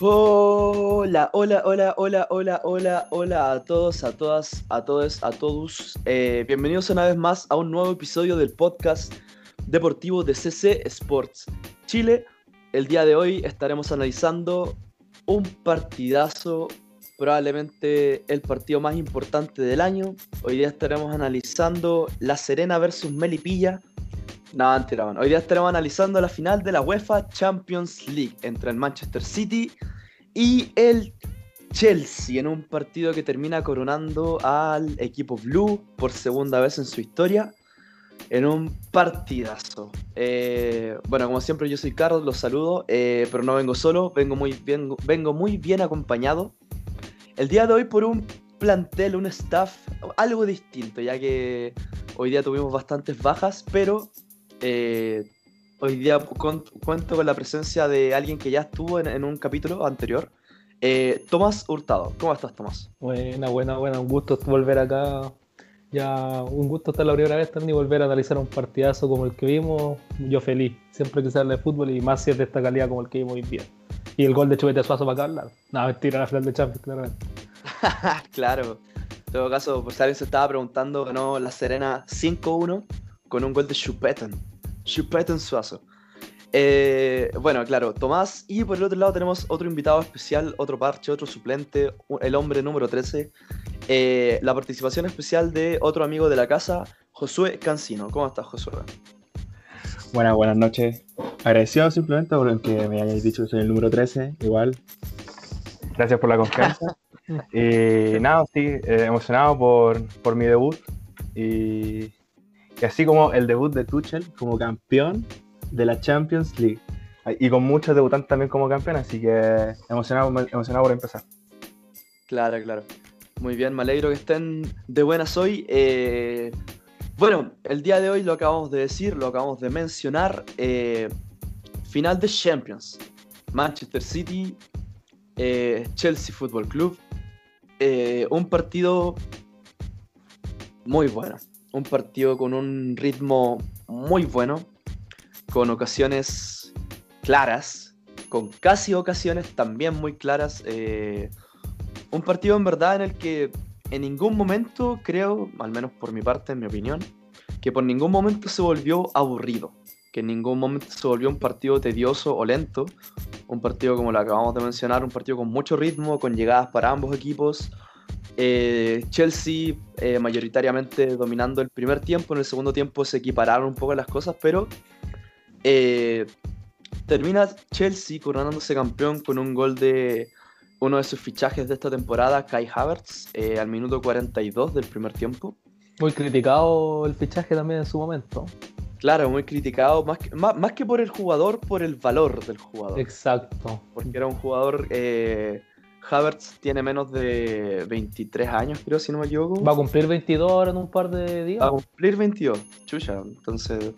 Hola, hola, hola, hola, hola, hola, hola a todos, a todas, a todos, a todos. Eh, bienvenidos una vez más a un nuevo episodio del podcast deportivo de CC Sports Chile. El día de hoy estaremos analizando un partidazo, probablemente el partido más importante del año. Hoy día estaremos analizando La Serena versus Melipilla. No, mentira, bueno. Hoy día estaremos analizando la final de la UEFA Champions League entre el Manchester City y el Chelsea en un partido que termina coronando al equipo blue por segunda vez en su historia en un partidazo. Eh, bueno, como siempre yo soy Carlos, los saludo, eh, pero no vengo solo, vengo muy, bien, vengo muy bien acompañado. El día de hoy por un plantel, un staff algo distinto, ya que hoy día tuvimos bastantes bajas, pero eh, hoy día cuento con la presencia de alguien que ya estuvo en, un capítulo anterior. Eh, Tomás Hurtado, ¿cómo estás, Tomás? Buena, buena, buena. Un gusto volver acá. Ya, un gusto estar la primera vez también y volver a analizar un partidazo como el que vimos. Yo feliz, siempre que se habla de fútbol y más si es de esta calidad como el que vimos hoy día. Y el gol de Chubete Suazo para acá hablar. No, mentira, la final de Champions, claramente. claro. En todo caso, por si alguien se estaba preguntando, ganó la Serena 5-1 con un gol de Chupetan. Chupetan Suazo. Eh, bueno, claro, Tomás. Y por el otro lado tenemos otro invitado especial, otro parche, otro suplente, el hombre número 13. Eh, la participación especial de otro amigo de la casa, Josué Cancino. ¿Cómo estás, Josué? Buenas, buenas noches. Agradecido simplemente por que me hayáis dicho que soy el número 13, igual. Gracias por la confianza. y nada, sí, eh, emocionado por, por mi debut. Y y así como el debut de Tuchel como campeón de la Champions League. Y con muchos debutantes también como campeón, así que emocionado, emocionado por empezar. Claro, claro. Muy bien, me alegro que estén de buenas hoy. Eh, bueno, el día de hoy lo acabamos de decir, lo acabamos de mencionar. Eh, final de Champions. Manchester City, eh, Chelsea Football Club. un partido muy bueno un partido con un ritmo muy bueno, con ocasiones claras, con casi ocasiones también muy claras. Eh, un partido en verdad en el que en ningún momento creo, al menos por mi parte, en mi opinión, que por ningún momento se volvió aburrido, que en ningún momento se volvió un partido tedioso o lento, un partido como lo acabamos de mencionar, un partido con mucho ritmo, con llegadas para ambos equipos, eh, Chelsea eh, mayoritariamente dominando el primer tiempo, en el segundo tiempo se equipararon un poco las cosas, pero eh, termina Chelsea coronándose campeón con un gol de uno de sus fichajes de esta temporada, Kai Havertz, al minuto 42 del primer tiempo. Muy criticado el fichaje también en su momento. Claro, muy criticado, más que, más, que por el jugador, por el valor del jugador. Exacto. Porque era un jugador Havertz tiene menos de 23 años, creo, si no me equivoco. Va a cumplir 22 ahora en un par de días. Va a cumplir 22, chucha. Entonces,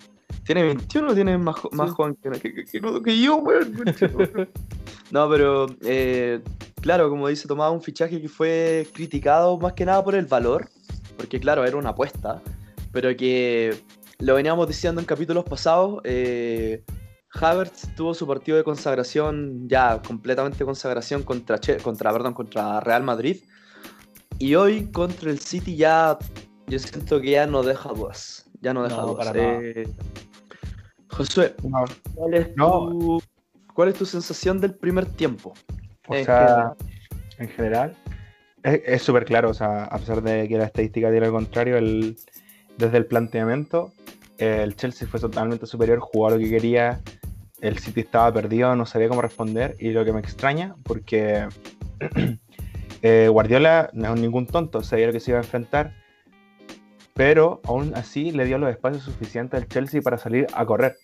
¿tiene 21 o tiene más, más joven que, yo, weón? no, pero, eh, claro, como dice, tomaba un fichaje que fue criticado más que nada por el valor, porque, claro, era una apuesta, pero que lo veníamos diciendo en capítulos pasados. Eh, Havertz tuvo su partido de consagración, ya completamente consagración contra, contra, perdón, contra Real Madrid. Y hoy contra el City ya, yo siento que ya no deja dudas. Ya no deja dudas. Eh, Josué, ¿cuál, es tu, ¿cuál es tu sensación del primer tiempo? O sea, en general, es súper claro. O sea, a pesar de que la estadística tiene lo contrario, el, desde el planteamiento, el Chelsea fue totalmente superior, jugó lo que quería el City estaba perdido, no sabía cómo responder y lo que me extraña porque eh, Guardiola no es ningún tonto, sabía lo que se iba a enfrentar, pero aún así le dio los espacios suficientes al Chelsea para salir a correr.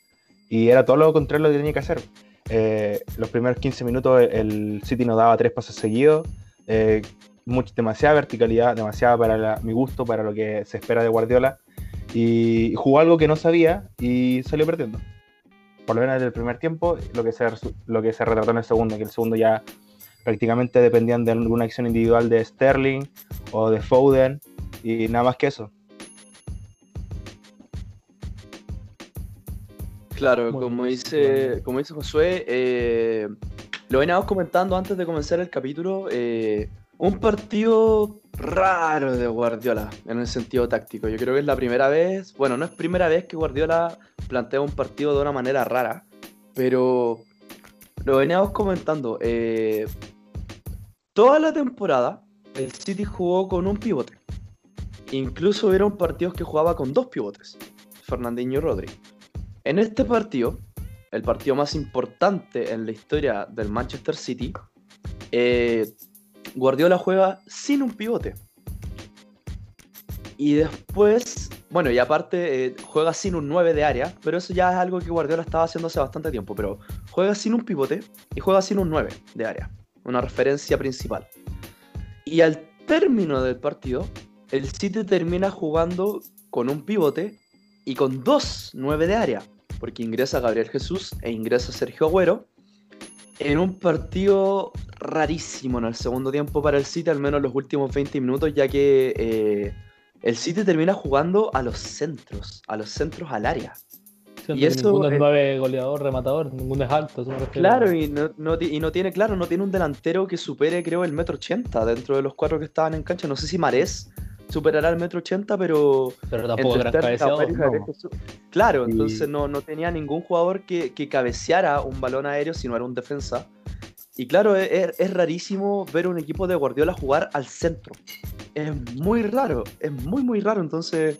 Y era todo lo contrario lo que tenía que hacer. Eh, los primeros 15 minutos el City nos daba tres pasos seguidos, eh, demasiada verticalidad, demasiada para mi gusto, para lo que se espera de Guardiola. Y jugó algo que no sabía y salió perdiendo por lo menos en el primer tiempo, lo que, se, lo que se retrató en el segundo, que el segundo ya prácticamente dependían de alguna acción individual de Sterling o de Foden y nada más que eso. Claro, como dice, como dice Josué, eh, Lo veníamos comentando antes de comenzar el capítulo. eh, un partido raro de Guardiola en el sentido táctico. Yo creo que es la primera vez, bueno, no es primera vez que Guardiola plantea un partido de una manera rara, pero lo veníamos comentando. eh, toda la temporada el City jugó con un pivote. Incluso hubieron partidos que jugaba con dos pivotes, Fernandinho y Rodri. En este partido, el partido más importante en la historia del Manchester City, eh, Guardiola juega sin un pivote. Y después, bueno, y aparte eh, juega sin un 9 de área, pero eso ya es algo que Guardiola estaba haciendo hace bastante tiempo, pero juega sin un pivote y juega sin un 9 de área, una referencia principal. Y al término del partido, el City termina jugando con un pivote y con dos 9 de área, porque ingresa Gabriel Jesús e ingresa Sergio Agüero en un partido rarísimo en el segundo tiempo para el City, al menos los últimos 20 minutos, ya que eh, el City termina jugando a los centros, a los centros al área. Y eso, ninguno es nueve goleador, rematador, ninguno es alto. Claro, y no, no y no tiene, claro, no tiene un delantero que supere, creo, el metro ochenta dentro de los cuatro que estaban en cancha. No sé si Marés superará el metro ochenta, pero Pero tampoco gran cabeceador. No. Claro, Y- entonces no, no tenía ningún jugador que, que cabeceara un balón aéreo si no era un defensa. Y claro, es, es- es rarísimo ver un equipo de Guardiola jugar al centro. Es muy raro, es muy, muy raro. Entonces,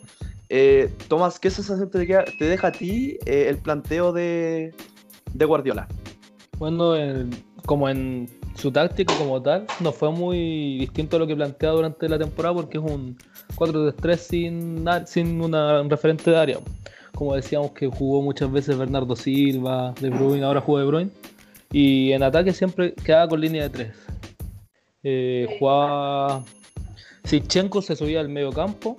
eh, Tomás, ¿qué sensación te, queda- te deja a ti eh, el planteo de, de Guardiola? Bueno, en- como en su táctica como tal, no fue muy distinto a lo que planteaba durante la temporada porque es un 4-3-3 sin, sin un referente de área. Como decíamos que jugó muchas veces Bernardo Silva, De Bruyne, ahora juega De Bruyne. Y en ataque siempre quedaba con línea de 3. jugaba... Sichenko se subía al medio campo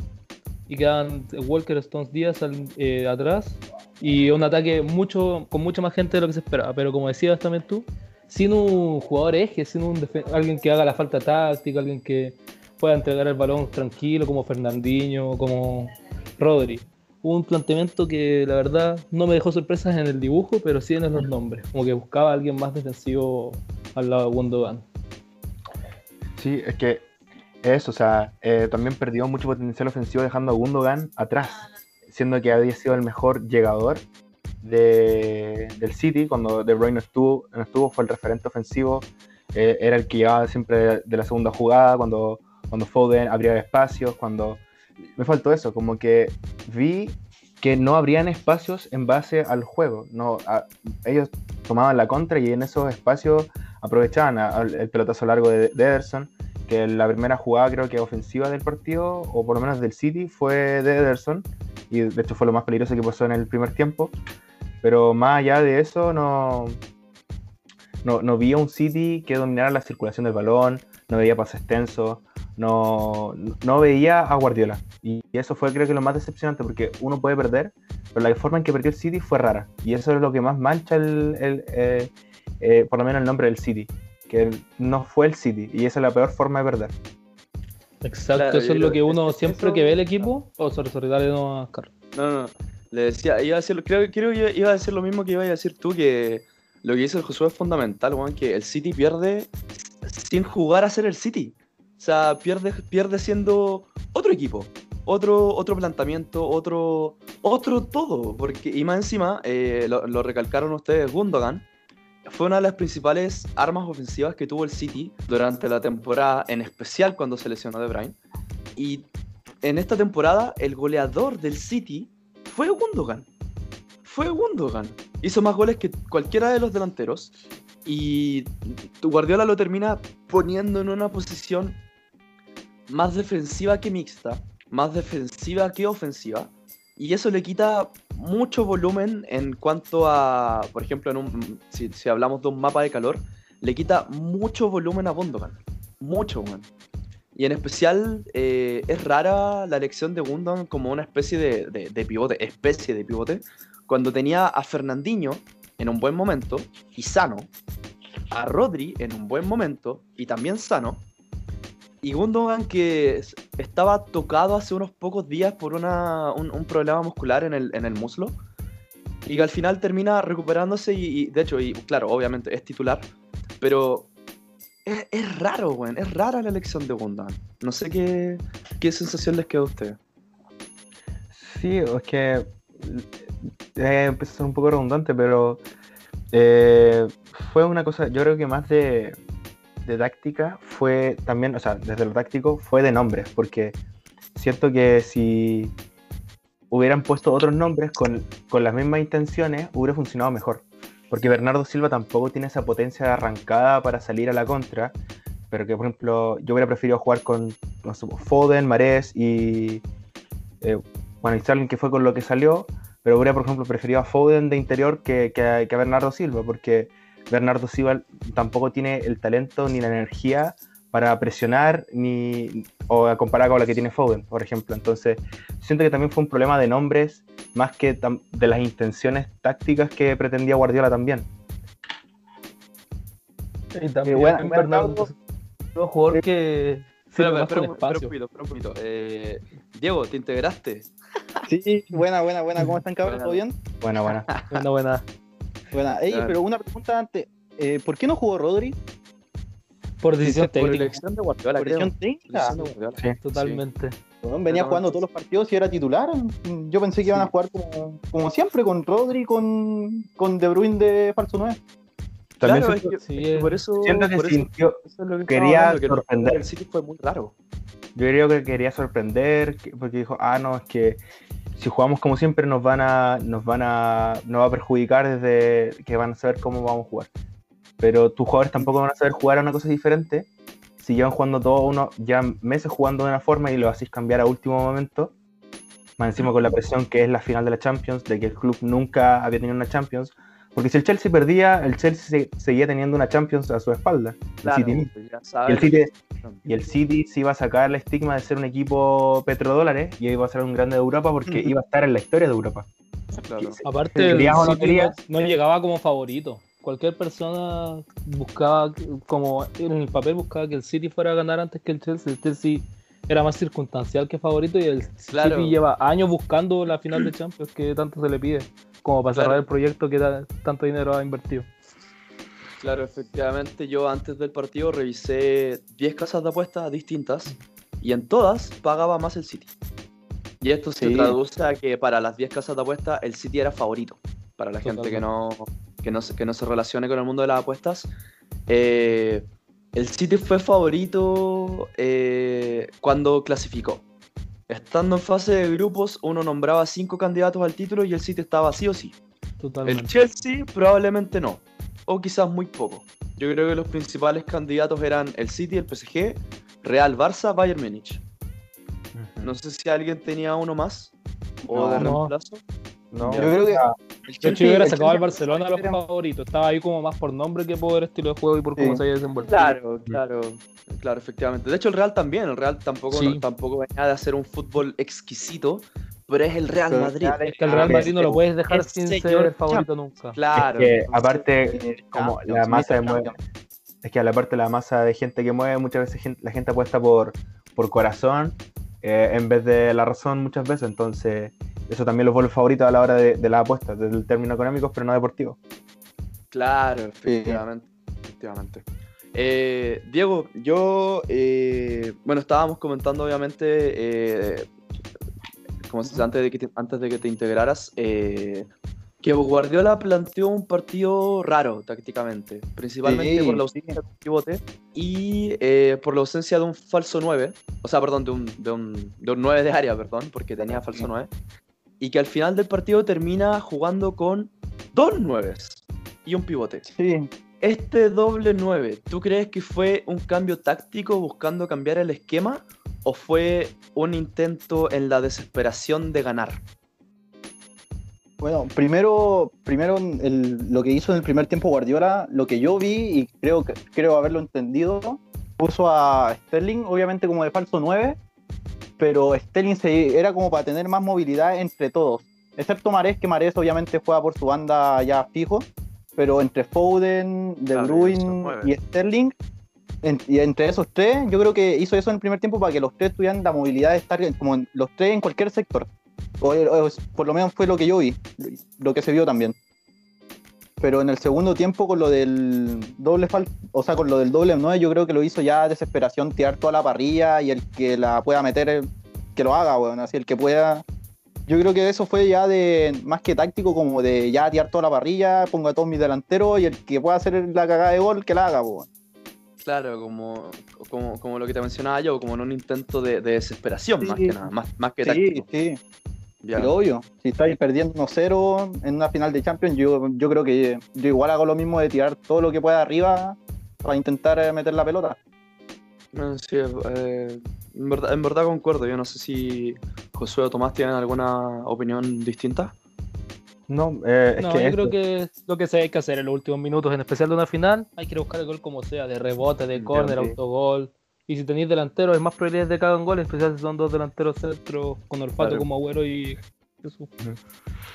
y quedaban Walker Stones Díaz eh, atrás y un ataque mucho con mucha más gente de lo que se esperaba. Pero como decías también tú, sin un jugador eje, sin un alguien que haga la falta táctica, alguien que pueda entregar el balón tranquilo, como Fernandinho, como Rodri. Un planteamiento que la verdad no me dejó sorpresas en el dibujo, pero sí en los nombres. Como que buscaba a alguien más defensivo al lado de Gundogan. Sí, es que eso, o sea, eh, también perdió mucho potencial ofensivo dejando a Gundogan atrás, siendo que había sido el mejor llegador de- del City cuando De Bruyne no estuvo, estuvo fue el referente ofensivo, eh, era el que llevaba siempre de la segunda jugada, cuando, cuando Foden abría espacios, cuando... Me faltó eso, como que vi que no abrían espacios en base al juego, no, ellos tomaban la contra y en esos espacios aprovechaban el pelotazo largo de, de Ederson, que la primera jugada creo que ofensiva del partido, o por lo menos del City, fue de Ederson, y de hecho fue lo más peligroso que pasó en el primer tiempo, pero más allá de eso no, no, no vi a un City que dominara la circulación del balón, no veía pases extensos, no, no veía a Guardiola, y eso fue creo que lo más decepcionante, porque uno puede perder, pero la forma en que perdió el City fue rara, y eso es lo que más mancha el, eh, eh, por lo menos el nombre del City, que no fue el City, y esa es la peor forma de perder. Exacto, Claro, eso es lo que uno es- siempre eso- que ve el equipo. Oh, sorry, sorry, dale no a Carlos. No, no, no. Le decía, iba a decir, creo, creo que iba a decir lo mismo que iba a decir tú, que lo que dice el Josué es fundamental, weón, que el City pierde sin jugar a ser el City. O sea, pierde, pierde siendo otro equipo, otro, otro planteamiento, otro, otro todo. Porque, y más encima, eh, lo, lo recalcaron ustedes, Gundogan fue una de las principales armas ofensivas que tuvo el City durante la temporada, en especial cuando se lesionó De Bruyne. Y en esta temporada, el goleador del City fue Gundogan. Fue Gundogan. Hizo más goles que cualquiera de los delanteros. Y Guardiola lo termina poniendo en una posición más defensiva que mixta, más defensiva que ofensiva. Y eso le quita mucho volumen en cuanto a, por ejemplo, si, hablamos de un mapa de calor, le quita mucho volumen a Gundogan. Mucho, man. Y en especial eh, es rara la elección de Gundogan como una especie de, de- de pivote, especie de pivote, cuando tenía a Fernandinho en un buen momento y sano, a Rodri en un buen momento y también sano, y Gundogan que es- estaba tocado hace unos pocos días por una- un, problema muscular en el, en el muslo, y que al final termina recuperándose y, de hecho, y claro, obviamente es titular, pero es, raro, weón. Es rara la elección de Gundogan. No sé qué, qué sensación les queda a ustedes. Sí, es que eh, empezó a ser un poco redundante, pero eh, fue una cosa, yo creo que más de, de táctica fue también, o sea, desde lo táctico fue de nombres, porque siento que si hubieran puesto otros nombres con, con las mismas intenciones, hubiera funcionado mejor. Porque Bernardo Silva tampoco tiene esa potencia de arrancada para salir a la contra, pero que, por ejemplo, yo hubiera preferido jugar con no sé, Foden, Marés y. eh, bueno, y Sterling, que fue con lo que salió, pero hubiera, por ejemplo, preferido a Foden de interior que, que que a Bernardo Silva, porque Bernardo Silva tampoco tiene el talento ni la energía para presionar ni o a comparar con la que tiene Foden, por ejemplo. Entonces, siento que también fue un problema de nombres más que de las intenciones tácticas que pretendía Guardiola también. Y también buena- en buena Bernardo un jugador que Espera, más espera, con espera, un- espera un poquito, espera un poquito. Eh, Diego, ¿te integraste? Sí, buena, buena, buena. ¿Cómo están, cabros? Buena. ¿Todo bien? Bueno, bueno. Buena, buena. Buena. Ey, Claro. pero una pregunta antes. Eh, ¿Por qué no jugó Rodri? Por decisión Por técnica, elección de Guardiola, ¿Por técnica? Elección de Guardiola. Sí. totalmente. Venía Pero- jugando todos los partidos y era titular. Yo pensé que iban a jugar como, como siempre, con Rodri, con, con De Bruyne de falso 9. También Claro, es que, sí, es que por eso, siento que por eso- sintió, eso es lo que quería hablando, el sorprender. del City fue muy raro. yo creo que quería sorprender, que- porque dijo, ah, no, es que si jugamos como siempre nos van a, nos van a, nos va a perjudicar desde que van a saber cómo vamos a jugar. Pero tus jugadores tampoco van a saber jugar a una cosa diferente. Si llevan jugando todo uno, ya meses jugando de una forma y lo hacéis cambiar a último momento, más encima con la presión que es la final de la Champions, de que el club nunca había tenido una Champions. Porque si el Chelsea perdía, el Chelsea se- seguía teniendo una Champions a su espalda. El City pues ya Y el City, y el City se iba a sacar el estigma de ser un equipo petrodólares y iba a ser un grande de Europa porque iba a estar en la historia de Europa. Claro. Aparte, el no City llegaba como favorito. Cualquier persona buscaba, como en el papel buscaba que el City fuera a ganar antes que el Chelsea. El Chelsea era más circunstancial que favorito y el Claro. City lleva años buscando la final de Champions que tanto se le pide, como para cerrar Claro. el proyecto que da- tanto dinero ha invertido. Claro, efectivamente, yo antes del partido revisé 10 casas de apuestas distintas y en todas pagaba más el City. Y esto se traduce a que para las 10 casas de apuestas el City era favorito. Para la gente que no, que, no se, que no se relacione con el mundo de las apuestas. eh, el City fue favorito eh, cuando clasificó. Estando en fase de grupos, uno nombraba 5 candidatos al título y el City estaba sí o sí. El Totalmente. Chelsea probablemente no, o quizás muy poco. Yo creo que los principales candidatos eran el City, el PSG, Real Barça, Bayern Múnich. No sé si alguien tenía uno más o No, de reemplazo. No, Yo creo que- El Yo Chelsea- hubiera sacado al Barcelona a los era- favoritos. Estaba ahí como más por nombre que por estilo de juego y por cómo Sí. se había desenvuelto. Claro, claro, claro, efectivamente. De hecho, el Real también. El Real tampoco, Sí. tampoco venía de hacer un fútbol exquisito, pero es el Real Pero Madrid. Es que el Real Ah, Madrid no lo puedes dejar sin señor ser el favorito nunca. Claro. Es que, entonces- aparte, como la masa de mueve, es que a la masa de gente que mueve, muchas veces la gente apuesta por, por corazón eh, en vez de la razón muchas veces, entonces eso también los vuelve favoritos a la hora de, de las apuestas, desde el término económico, pero no deportivo. Claro, efectivamente. efectivamente. Eh, Diego, yo, eh, bueno, estábamos comentando obviamente, eh, como antes de que te, antes de que te integraras, eh, que Guardiola planteó un partido raro tácticamente, principalmente Sí, por la ausencia de un pivote y eh, por la ausencia de un falso 9, o sea, perdón, de un, de un, de un 9 de área, perdón, porque tenía falso 9, y que al final del partido termina jugando con dos 9 y un pivote. Sí, Este doble 9, ¿tú crees que fue un cambio táctico buscando cambiar el esquema o fue un intento en la desesperación de ganar? Bueno, primero, primero el- lo que hizo en el primer tiempo Guardiola, lo que yo vi y creo, creo haberlo entendido, puso a Sterling obviamente como de falso 9, pero Sterling se, era como para tener más movilidad entre todos, excepto Marés, que Marés obviamente juega por su banda ya fijo, pero entre Foden, De Bruyne y Sterling, en- y entre esos tres, yo creo que hizo eso en el primer tiempo para que los tres tuvieran la movilidad de estar como en- los tres en cualquier sector. O, o por lo menos fue lo que yo vi, lo que se vio también. pero en el segundo tiempo con lo del doble o sea, con lo del doble 9 yo creo que lo hizo ya desesperación tirar toda la parrilla y el que la pueda meter eh, que lo haga, weón, así el que pueda yo creo que eso fue ya de más que táctico como de ya tirar toda la parrilla, pongo a todos mis delanteros y el que pueda hacer la cagada de gol que la haga, weón. Claro, como, como, como lo que te mencionaba yo, como en un intento de, de desesperación, más que nada, más, más que Sí, táctico. sí. Ya. Pero obvio, si estáis perdiendo 1-0 en una final de Champions, yo, yo creo que yo igual hago lo mismo de tirar todo lo que pueda arriba para intentar eh, meter la pelota. Sí, eh, en, verdad, en verdad concuerdo. Yo no sé si Josué o Tomás tienen alguna opinión distinta. No, eh, es No, que yo esto- creo que lo que se hay que hacer en los últimos minutos, en especial de una final, hay que buscar el gol como sea, de rebote, de córner, autogol. Y si tenéis delanteros, es más probabilidades de que hagan gol, en especial si son dos delanteros centros con olfato Claro. como Agüero y Jesús.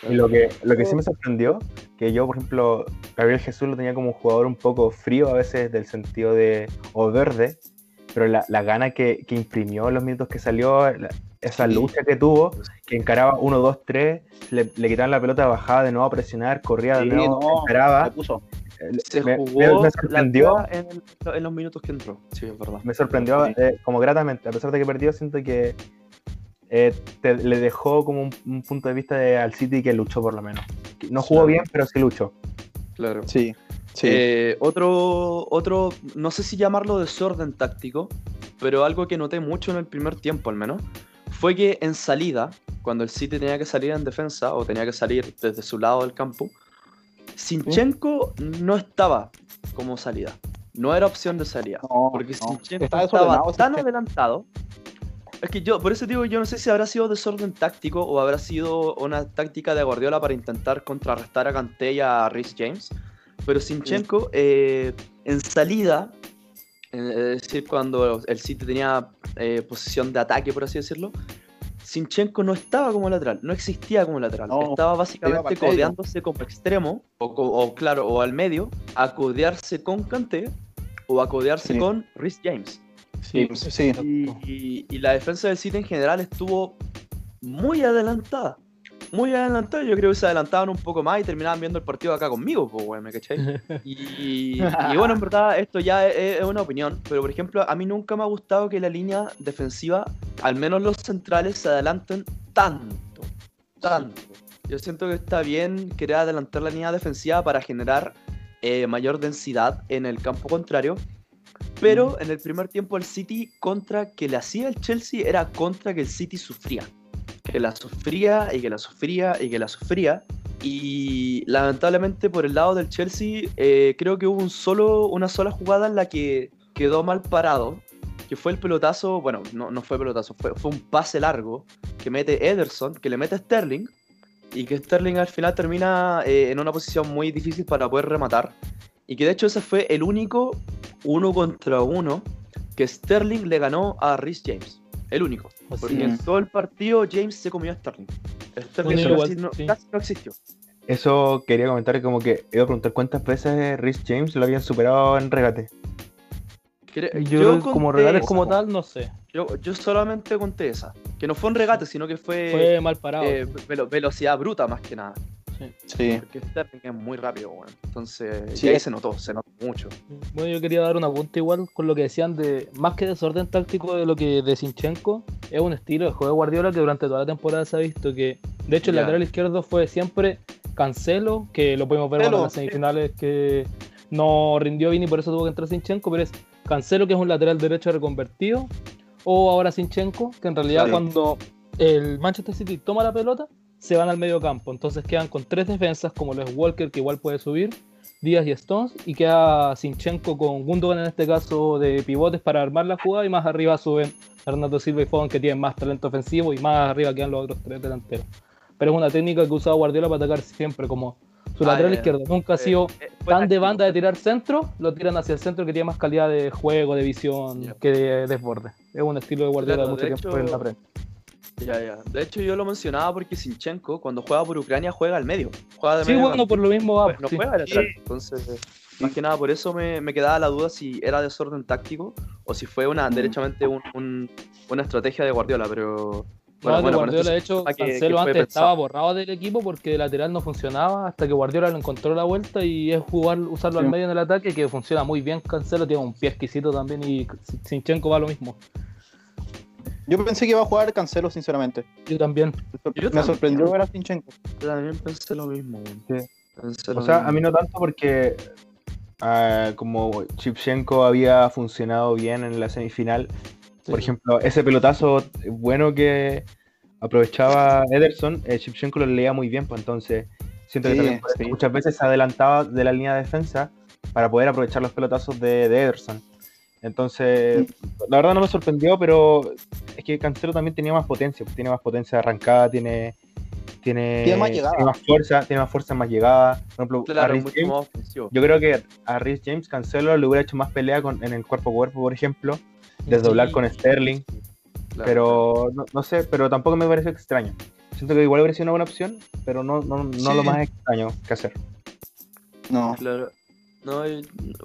Y lo que, lo que sí me sorprendió, que yo, por ejemplo, Gabriel Jesús lo tenía como un jugador un poco frío a veces del sentido de, o verde, pero la, la gana que, que imprimió en los minutos que salió, la- esa lucha que tuvo, que encaraba 1, 2, 3, le, le quitaban la pelota, bajaba de nuevo a presionar, corría de nuevo, no, encaraba. Se puso. Eh, Se me, jugó me- la sorprendió, en, el- en los minutos que entró. Sí, es verdad. me sorprendió Sí. eh, como gratamente, a pesar de que perdió, siento que eh, te- le dejó como un, un punto de vista de, al City que luchó por lo menos. No jugó Claro. bien, pero sí luchó. Claro. Sí, sí. Eh, otro, otro, no sé si llamarlo desorden táctico, pero algo que noté mucho en el primer tiempo al menos, fue que en salida, cuando el City tenía que salir en defensa o tenía que salir desde su lado del campo, Sinchenko no estaba como salida. No era opción de salida. No, Porque no. Sinchenko Está estaba tan adelantado. Es que yo, por eso digo, yo no sé si habrá sido desorden táctico o habrá sido una táctica de Guardiola para intentar contrarrestar a Kanté y a Rhys James. Pero Sinchenko, eh, en salida, es decir, cuando el City tenía eh, posición de ataque, por así decirlo, Sinchenko no estaba como lateral, no existía como lateral. No, estaba básicamente codeándose como extremo, o, claro, o al medio, a codearse con Kanté o a codearse Sí. con Rhys James. Sí, sí. Y, y- y la defensa del City en general estuvo muy adelantada. Muy adelantada. Yo creo que se adelantaban un poco más y terminaban viendo el partido acá conmigo, pues, weón, ¿me cachai? Y, y bueno, en verdad, esto ya es, es una opinión. Pero, por ejemplo, a mí nunca me ha gustado que la línea defensiva, al menos los centrales, se adelanten tanto. Tanto. Yo siento que está bien querer adelantar la línea defensiva para generar eh, mayor densidad en el campo contrario. Pero en el primer tiempo el City contra que le hacía el Chelsea era contra que el City sufría. Que la sufría y que la sufría y que la sufría. Y lamentablemente por el lado del Chelsea eh, creo que hubo un solo, una sola jugada en la que quedó mal parado. Que fue el pelotazo, bueno, no, no fue pelotazo, fue, fue un pase largo que mete Ederson, que le mete Sterling. Y que Sterling al final termina eh, en una posición muy difícil para poder rematar. Y que de hecho ese fue el único uno contra uno que Sterling le ganó a Rhys James. El único. Así Porque en todo el partido James se comió a Sterling. Sterling Bueno, casi, no, sí. casi no existió. Eso quería comentar como que iba a preguntar cuántas veces Rhys James lo habían superado en regate. Yo, como regates esa, como tal, no sé. Yo, yo solamente conté esa. Que no fue un regate, sino que fue, Fue mal parado. eh, velo- velocidad bruta más que nada. Sí. Porque Sterling es muy rápido, weón. Entonces, Sí. y ahí se notó, se notó mucho. Bueno, yo quería dar una punta igual con lo que decían de más que desorden táctico de lo que de Sinchenko, es un estilo de juego de Guardiola que durante toda la temporada se ha visto que, de hecho, el lateral izquierdo fue siempre Cancelo, que lo pudimos ver bueno, en las semifinales que no rindió bien y por eso tuvo que entrar Sinchenko, pero es Cancelo que es un lateral derecho reconvertido, o ahora Sinchenko, que en realidad cuando el Manchester City toma la pelota, se van al medio campo, entonces quedan con tres defensas como lo es Walker, que igual puede subir, Díaz y Stones, y queda Sinchenko con Gundogan en este caso de pivotes para armar la jugada, y más arriba suben Bernardo Silva y Foden que tienen más talento ofensivo, y más arriba quedan los otros tres delanteros. Pero es una técnica que usado Guardiola para atacar siempre, como su Ah, lateral izquierdo nunca ha sido Eh, tan de banda de tirar centro, lo tiran hacia el centro que tiene más calidad de juego, de visión que de desborde. Es un estilo de Guardiola Claro, de mucho de tiempo hecho, en la Premier. Ya, ya. De hecho, yo lo mencionaba porque Sinchenko, cuando juega por Ucrania, juega al medio. Juega de Sí, medio bueno, por lo mismo va. Pues no sí. juega de lateral. Entonces, más que nada por eso me, me quedaba la duda si era desorden táctico o si fue una Mm. derechamente un- un- una estrategia de Guardiola, pero, Bueno, no, bueno, Guardiola, esto de hecho, que- Cancelo antes pensado. estaba borrado del equipo porque de lateral no funcionaba hasta que Guardiola lo encontró la vuelta y es jugar, usarlo Sí. al medio en el ataque que funciona muy bien. Cancelo tiene un pie exquisito también y Sinchenko va lo mismo. Yo pensé que iba a jugar Cancelo, sinceramente. Yo también. Yo Me también. sorprendió ver a Sinchenko. Yo también pensé lo mismo. weón. Sí. Pensé O lo sea, mismo. a mí no tanto porque ah, como Chipchenko había funcionado bien en la semifinal, por ejemplo, ese pelotazo bueno que aprovechaba Ederson, eh, Chipchenko lo leía muy bien, pues entonces siento que también muchas veces se adelantaba de la línea de defensa para poder aprovechar los pelotazos de, de Ederson. Entonces, la verdad no me sorprendió, pero es que Cancelo también tenía más potencia, pues, tiene más potencia de arrancada, tiene tiene, Tiene más llegada. tiene más fuerza, tiene más fuerza, más llegada. Por ejemplo, a Claro, James, yo creo que a Rhys James Cancelo le hubiera hecho más pelea con- en el cuerpo a cuerpo, por ejemplo, desdoblar Sí. con Sterling, Claro, pero no, no sé, pero tampoco me pareció extraño. Siento que igual habría sido una buena opción, pero no, no, no Sí. lo más extraño que hacer. No. Claro. No, y-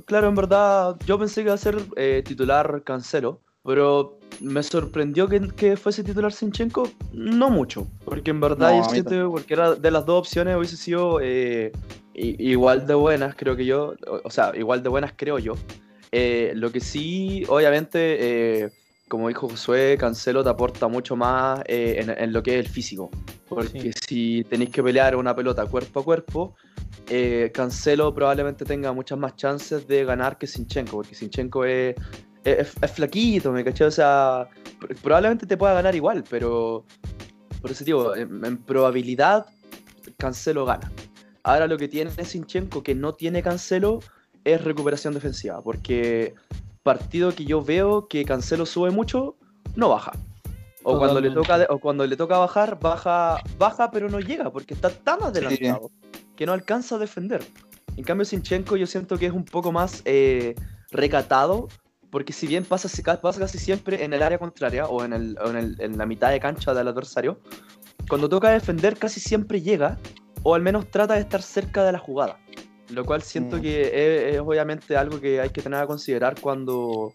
claro, en verdad, yo pensé que iba a ser eh, titular Cancelo, pero me sorprendió que, que fuese titular Sinchenko, no mucho, porque en verdad No, yo siento cualquiera de las dos opciones hubiese sido eh, igual de buenas, creo que yo, o, o sea, igual de buenas creo yo. Eh, lo que sí, obviamente, como dijo Josué, Cancelo te aporta mucho más eh, en, en lo que es el físico, porque si tenéis que pelear una pelota cuerpo a cuerpo, eh, Cancelo probablemente tenga muchas más chances de ganar que Sinchenko, porque Sinchenko es, es, es flaquito, ¿me caché? O sea, pr- probablemente te pueda ganar igual, pero por ese tipo, en, en probabilidad, Cancelo gana. Ahora lo que tiene Sinchenko que no tiene Cancelo es recuperación defensiva, porque partido que yo veo que Cancelo sube mucho, no baja. O cuando, le toca, o cuando le toca bajar, baja, baja pero no llega, porque está tan adelantado que no alcanza a defender. En cambio, Sinchenko yo siento que es un poco más eh, recatado, porque si bien pasa, pasa casi siempre en el área contraria o, en, el, o en, el- en la mitad de cancha del adversario, cuando toca defender casi siempre llega, o al menos trata de estar cerca de la jugada. Lo cual siento Mm. que es, es obviamente algo que hay que tener a considerar cuando,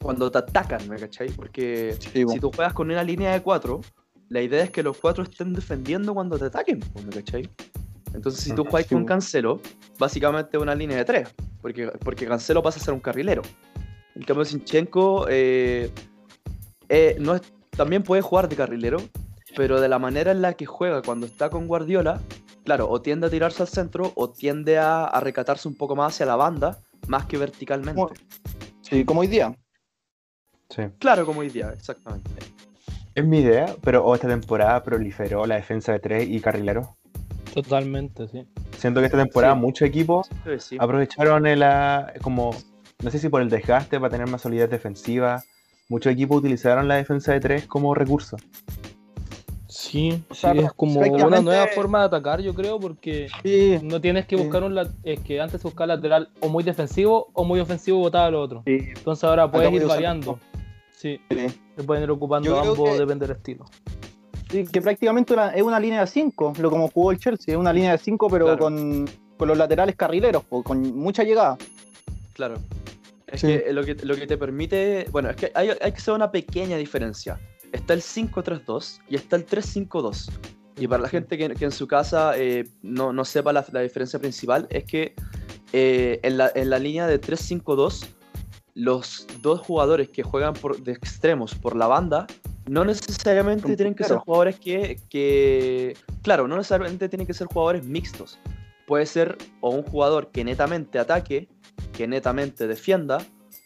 cuando te atacan, ¿me cachai? Porque Sí, po. si tú juegas con una línea de cuatro, la idea es que los cuatro estén defendiendo cuando te ataquen, ¿me cachai? Entonces, si tú Ujú, juegas sí, con. Cancelo, básicamente una línea de tres, porque, porque Cancelo pasa a ser un carrilero. En cambio, Sinchenko eh, eh, no es, también puede jugar de carrilero, pero de la manera en la que juega cuando está con Guardiola, claro, o tiende a tirarse al centro o tiende a, a recatarse un poco más hacia la banda, más que verticalmente. Como- Sí, como hoy día. Sí. Claro, como hoy día, exactamente. Es mi idea, pero oh, esta temporada proliferó la defensa de tres y carrilero. Totalmente, sí. Siento que esta temporada Sí. muchos equipos Sí, sí. aprovecharon el, ah, como, no sé si por el desgaste para tener más solidez defensiva, muchos equipos utilizaron la defensa de tres como recurso. Sí, O sea, sí, es como una nueva forma de atacar, yo creo, porque Sí, no tienes que Sí. buscar un lat- es que antes se buscaba lateral o muy defensivo o muy ofensivo botaba lo otro. sí. Entonces ahora puedes Acá ir variando. Sí, sí. se pueden ir ocupando Yo ambos, que- depende del estilo. Sí, que prácticamente una- es una línea de 5, lo como jugó el Chelsea, es una línea de 5 pero Claro. con, con los laterales carrileros, con mucha llegada. Claro. Es Sí. que lo, que lo que te permite. Bueno, es que hay, hay que hacer una pequeña diferencia. Está el 5-3-2 y está el 3-5-2. Y para la gente que, que en su casa eh, no, no sepa la, la diferencia principal, es que eh, en, la, en la línea de 3-5-2, los dos jugadores que juegan por, de extremos por la banda, no necesariamente tienen que ser jugadores que, que. Claro, no necesariamente tienen que ser jugadores mixtos. Puede ser o un jugador que netamente ataque, que netamente defienda,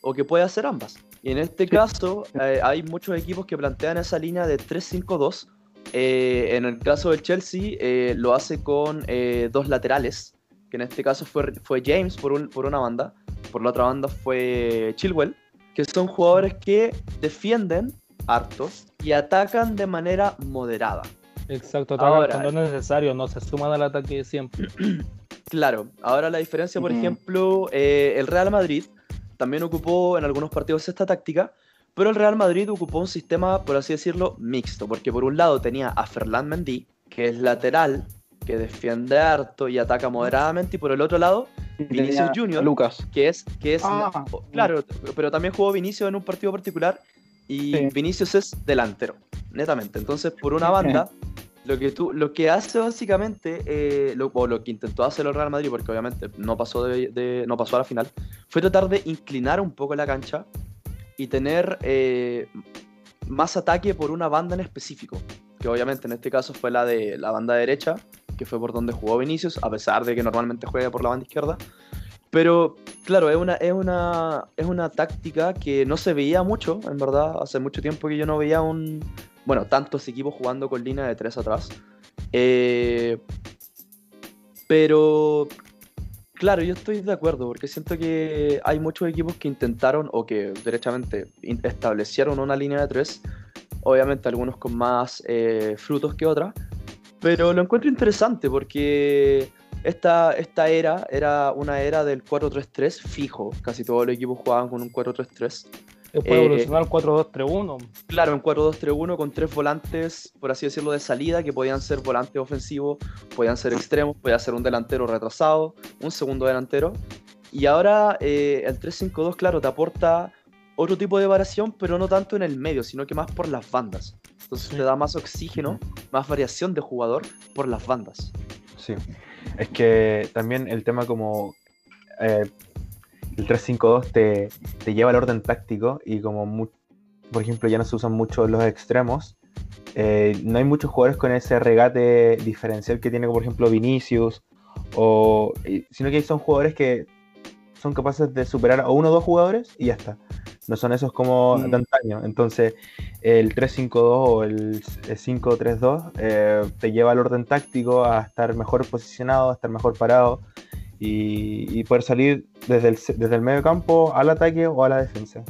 o que pueda hacer ambas. Y en este caso, eh, hay muchos equipos que plantean esa línea de 3-5-2. Eh, en el caso del Chelsea, eh, lo hace con dos laterales, que en este caso fue, fue James por, un- por una banda, por la otra banda fue Chilwell, que son jugadores que defienden harto y atacan de manera moderada. Exacto, atacan Ahora- cuando es necesario, no se suman al ataque siempre. Claro, ahora la diferencia, por ejemplo, eh, el Real Madrid también ocupó en algunos partidos esta táctica, pero el Real Madrid ocupó un sistema, por así decirlo, mixto, porque por un lado tenía a Ferland Mendy, que es lateral, que defiende harto y ataca moderadamente, y por el otro lado, Vinicius Junior. Lucas. que es, que es Ah. claro, pero también jugó Vinicius en un partido particular y Sí. Vinicius es delantero. netamente. Entonces, por una banda, lo que tú, lo que hace básicamente, eh, lo, o lo que intentó hacer el Real Madrid, porque obviamente no pasó de, no pasó a la final, fue tratar de inclinar un poco la cancha y tener eh, más ataque por una banda en específico, que obviamente en este caso fue la de la banda derecha, que fue por donde jugó Vinicius, a pesar de que normalmente juega por la banda izquierda. Pero claro, es una, es una, es una táctica que no se veía mucho, en verdad. Hace mucho tiempo que yo no veía un. Bueno, tantos equipos jugando con línea de tres atrás. Eh, pero claro, yo estoy de acuerdo, porque siento que hay muchos equipos que intentaron o que derechamente establecieron una línea de tres. Obviamente algunos con más eh, frutos que otras. Pero lo encuentro interesante porque esta, esta era era una era del 4-3-3 fijo. Casi todos los equipos jugaban con un 4-3-3. Después Eh, evolucionar al 4-2-3-1. Claro, en 4-2-3-1 con tres volantes, por así decirlo, de salida, que podían ser volantes ofensivos, podían ser extremos, podía ser un delantero retrasado, un segundo delantero. Y ahora eh, el 3-5-2, claro, te aporta otro tipo de variación, pero no tanto en el medio, sino que más por las bandas. Entonces Sí. te da más oxígeno, más variación de jugador por las bandas. Sí. Es que también el tema como eh, el 3-5-2 te, te lleva al orden táctico y como por ejemplo ya no se usan mucho los extremos, eh, no hay muchos jugadores con ese regate diferencial que tiene por ejemplo Vinicius, o, sino que son jugadores que son capaces de superar a uno o dos jugadores y ya está. No son esos como Mm. de antaño. Entonces, el 3-5-2 o el 5-3-2 eh, te lleva al orden táctico a estar mejor posicionado, a estar mejor parado y, y poder salir desde el, desde el medio campo al ataque o a la defensa.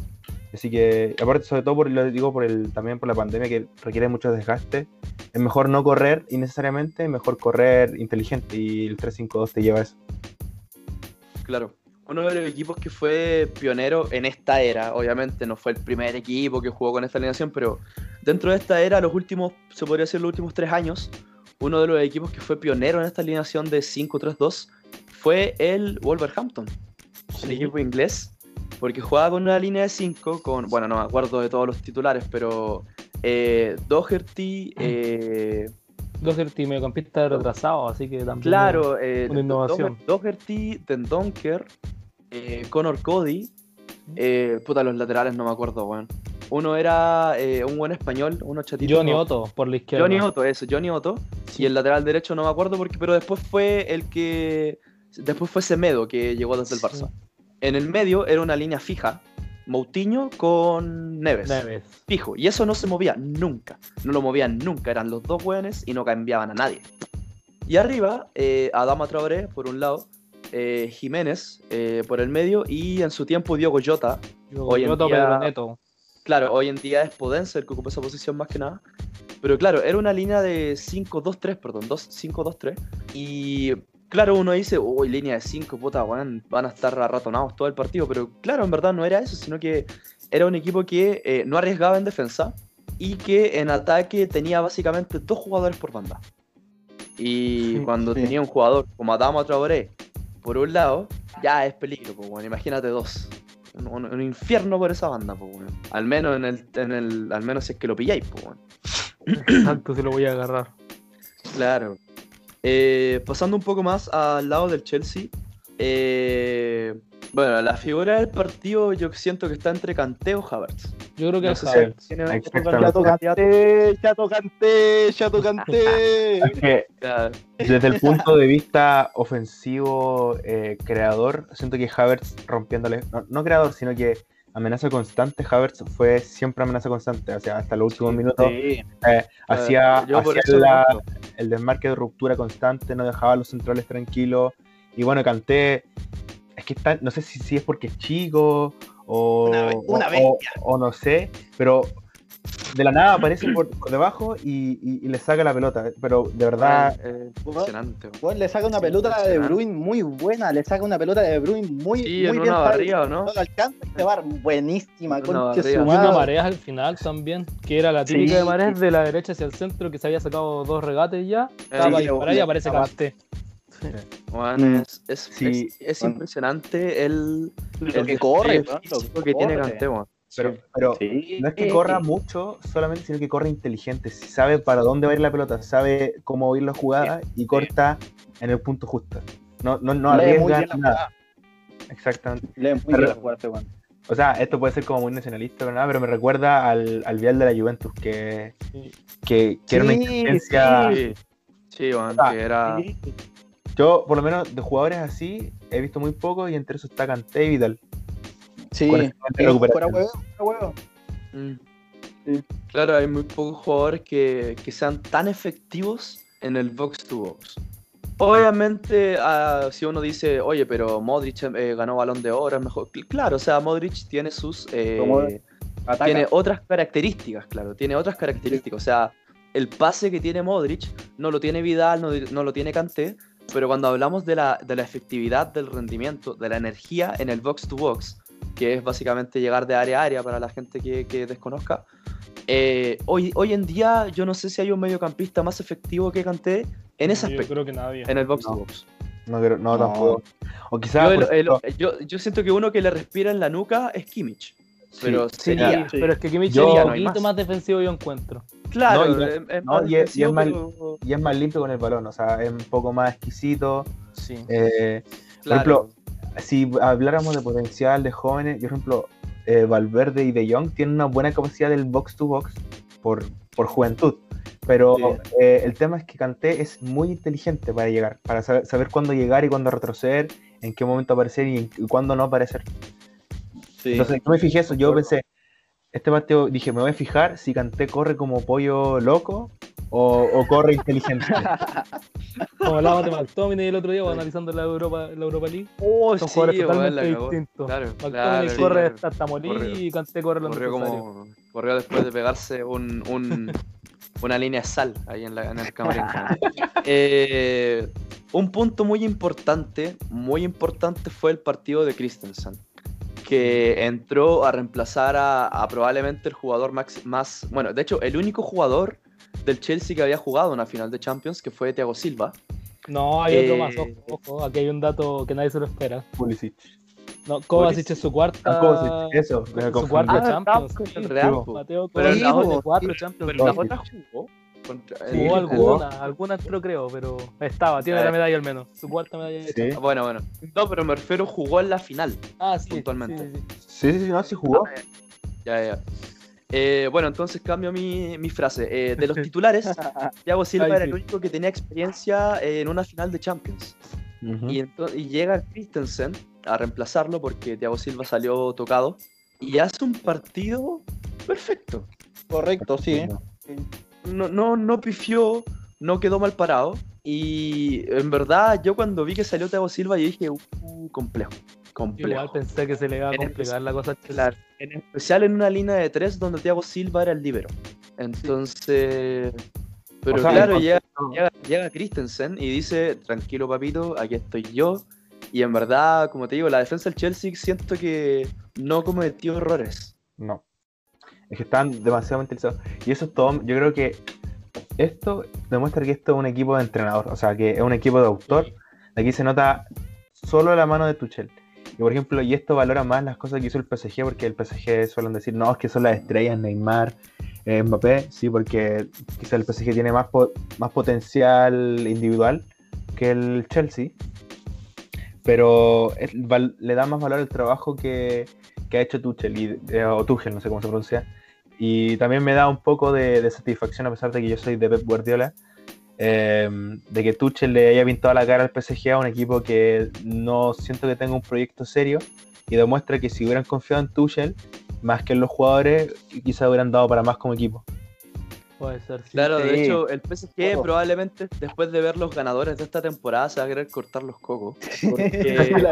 Así que, aparte, sobre todo por, lo digo por el, también por la pandemia que requiere mucho desgaste, es mejor no correr innecesariamente, mejor correr inteligente y el 3-5-2 te lleva a eso. Claro. Uno de los equipos que fue pionero en esta era, obviamente no fue el primer equipo que jugó con esta alineación, pero dentro de esta era, los últimos, se podría decir los últimos tres años, uno de los equipos que fue pionero en esta alineación de 5-3-2 fue el Wolverhampton, el equipo inglés, porque jugaba con una línea de 5, con, bueno, no me acuerdo de todos los titulares, pero eh, Doherty, eh, Doherty mediocampista retrasado, así que también. Claro, eh, una innovación. Doher- Doherty, Dendonker, eh, Connor Cody, eh, puta, los laterales no me acuerdo, weón. Uno era eh, un buen español, uno chatito. Johnny. Otto por la izquierda. Johnny Otto, eso, Johnny Otto. Y el lateral derecho no me acuerdo, porque, pero después fue el que. Después fue Semedo, que llegó desde el Sí. Barça. En el medio era una línea fija, Moutinho con Neves. Neves. Fijo. Y eso no se movía nunca. No lo movían nunca. Eran los dos hueones y no cambiaban a nadie. Y arriba, eh, Adama Traoré por un lado, eh, Jiménez eh, por el medio y en su tiempo Diogo Jota. Hoy en Otto día- Pedro Neto. Claro, hoy en día es Podense el que ocupa esa posición más que nada. Pero claro, era una línea de 5-2-3, perdón, 2-5-2-3. Y claro, uno dice, uy, línea de 5, puta, weón, van a estar arratonados todo el partido. Pero claro, en verdad no era eso, sino que era un equipo que eh, no arriesgaba en defensa y que en ataque tenía básicamente dos jugadores por banda. Y Sí, cuando sí. tenía un jugador como Adama Traoré por un lado, ya es peligro, pues, bueno, imagínate dos. Un, un- un infierno por esa banda, pues, bueno. Al menos en el, en el, al menos si es que lo pilláis, pues, bueno. Exacto, se lo voy a agarrar. Claro. Eh, pasando un poco más al lado del Chelsea. eh, bueno, la figura del partido yo siento que está entre Kanté o Havertz. Yo creo que No es Havertz. ya tocanté. Es que Ya, desde el punto de vista ofensivo, eh, creador, siento que Havertz rompiéndole, no, no creador, sino que amenaza constante, Havertz fue siempre amenaza constante, o sea, hasta los últimos minutos Sí. eh, hacía, hacía la- noto. el desmarque de ruptura constante, no dejaba a los centrales tranquilos, y bueno, Kanté, es que está, no sé si, si es porque es chico, o, Una una o- o no sé, pero de la nada aparece por, por debajo y, y- y le saca la pelota, pero de verdad... Eh, impresionante. Weón, le saca una pelota de. Bruyne muy buena, le saca una pelota de Bruyne muy, Sí, muy en bien una parada. barriga, ¿o no? No lo alcanza se va buenísima, Una su Y una madre. marea al final también, que era la típica Sí. de mareas de la derecha hacia el centro, que se había sacado dos regates ya. Estaba Sí, para le- aparece Kanté. Weón, Mm. es, es, Sí, es- es weón. impresionante el, Lo el que corre, despliegue weón, lo físico que que tiene corre. Kanté, weón. Pero, pero Sí. no es que corra mucho solamente, sino que corre inteligente. Sabe para dónde va a ir la pelota, sabe cómo ir la jugada y corta en el punto justo. No, no, no Lee arriesga nada. Exactamente. Lee muy Pero- bien la jugada este. O sea, esto puede ser como muy nacionalista, pero nada, pero me recuerda al, al Vial de la Juventus, que, que, que era una inteligencia. Sí, sí, Ah, que era. Yo, por lo menos, de jugadores así, he visto muy poco y entre esos está Kanté y Vidal. Sí, fuera huevo, fuera huevo. Mm. Sí. Claro, hay muy pocos jugadores que, que sean tan efectivos en el box to box. Obviamente, ah, si uno dice, oye, pero Modric eh, ganó balón de oro, es mejor. Cl- Claro, o sea, Modric tiene sus. eh, tiene otras características, claro, tiene otras características. O sea, el pase que tiene Modric no lo tiene Vidal, no, no lo tiene Kanté, pero cuando hablamos de la, de la efectividad del rendimiento, de la energía en el box to box, que es básicamente llegar de área a área para la gente que, que desconozca, eh, hoy, hoy en día yo no sé si hay un mediocampista más efectivo que Kanté en ese Yo aspecto, creo que nadie. en el box to No. box. No, creo- no, No. tampoco. O quizás. Yo, el- por el- yo, yo siento que uno que le respira en la nuca es Kimmich. Pero sí, sería, Sí. pero es que Kimmich Yo- es no un poquito más. más defensivo yo encuentro. claro, No, y- es, más y es- y es defensivo, más- pero- y es más limpio con el balón, o sea, es un poco más exquisito. Sí. eh, claro. ejemplo, si habláramos de potencial de jóvenes, por ejemplo, eh, Valverde y De Jong tienen una buena capacidad del box to box por, por juventud. Pero Sí. eh, el tema es que Kanté es muy inteligente para llegar, para saber, saber cuándo llegar y cuándo retroceder, en qué momento aparecer y, en- y cuándo no aparecer. Sí. Entonces, yo me fijé eso, yo pensé, este partido dije, me voy a fijar si Kanté corre como pollo loco o, o corre inteligente. Como hablábamos de McTominay el otro día, analizando la Europa, la Europa League. Oh, Son sí, jugadores totalmente distintos. Claro, McTominay claro, corre claro. hasta morir Corrió. y Kanté corre lo Corrió como. Corrió después de pegarse un, un- una línea de sal ahí en, la, en el camarín. Eh, un punto muy importante, muy importante fue el partido de Christensen. Que entró a reemplazar a, a probablemente el jugador más. Bueno, de hecho, el único jugador del Chelsea que había jugado una final de Champions, que fue Thiago Silva. No, hay otro Eh, más, ojo, ojo, aquí hay un dato que nadie se lo espera. Pulisic. No, Kovacic es su cuarta. Ah, Kovacic, eso, me su cuarta Ah, Champions. sí. con el Real, Sí, po. Mateo Pero cuatro sí, Champions. Pero en la jugó. Contra, Sí, Jugó alguna, alguna entró creo, pero estaba, tiene Ah, la medalla al menos. Su cuarta medalla de Sí. Champions. Bueno, bueno. No, pero me refiero, jugó en la final. Ah, sí, Puntualmente. sí, sí, sí. Sí, sí, sí, no, sí jugó. Ya, ya. Eh, bueno, entonces cambio mi, mi frase. Eh, de los titulares, Thiago Silva Ay, era el único que tenía experiencia en una final de Champions. Y llega Christensen a reemplazarlo porque Thiago Silva salió tocado. Y hace un partido perfecto. Correcto, sí. No, no, no pifió, no quedó mal parado. Y en verdad, yo cuando vi que salió Thiago Silva, yo dije, uh, complejo. Complejo. Igual pensé que se le iba a En complicar la cosa. Claro, en especial en una línea de tres donde Thiago Silva era el líbero. Entonces, pero O sea, claro, llega, concepto- llega, llega Christensen y dice, tranquilo papito, aquí estoy yo. Y en verdad, como te digo, la defensa del Chelsea siento que no cometió errores. No. Es que están demasiado mentalizados. Y eso es todo. Yo creo que esto demuestra que esto es un equipo de entrenador. O sea, que es un equipo de autor. Aquí se nota solo la mano de Tuchel. Y por ejemplo, y esto valora más las cosas que hizo el PSG, porque el PSG suelen decir, no, es que son las estrellas, Neymar, eh, Mbappé, sí, porque quizá el PSG tiene más, po- más potencial individual que el Chelsea. Pero es- le da más valor al trabajo que, que ha hecho Tuchel, y, eh, o Tuchel, no sé cómo se pronuncia. Y también me da un poco de, de satisfacción, a pesar de que yo soy de Pep Guardiola, eh, de que Tuchel le haya pintado la cara al PSG a un equipo que no siento que tenga un proyecto serio y demuestra que si hubieran confiado en Tuchel, más que en los jugadores, quizás hubieran dado para más como equipo. Puede ser, sí. Claro, de hecho, el PSG probablemente después de ver los ganadores de esta temporada se va a querer cortar los cocos. Porque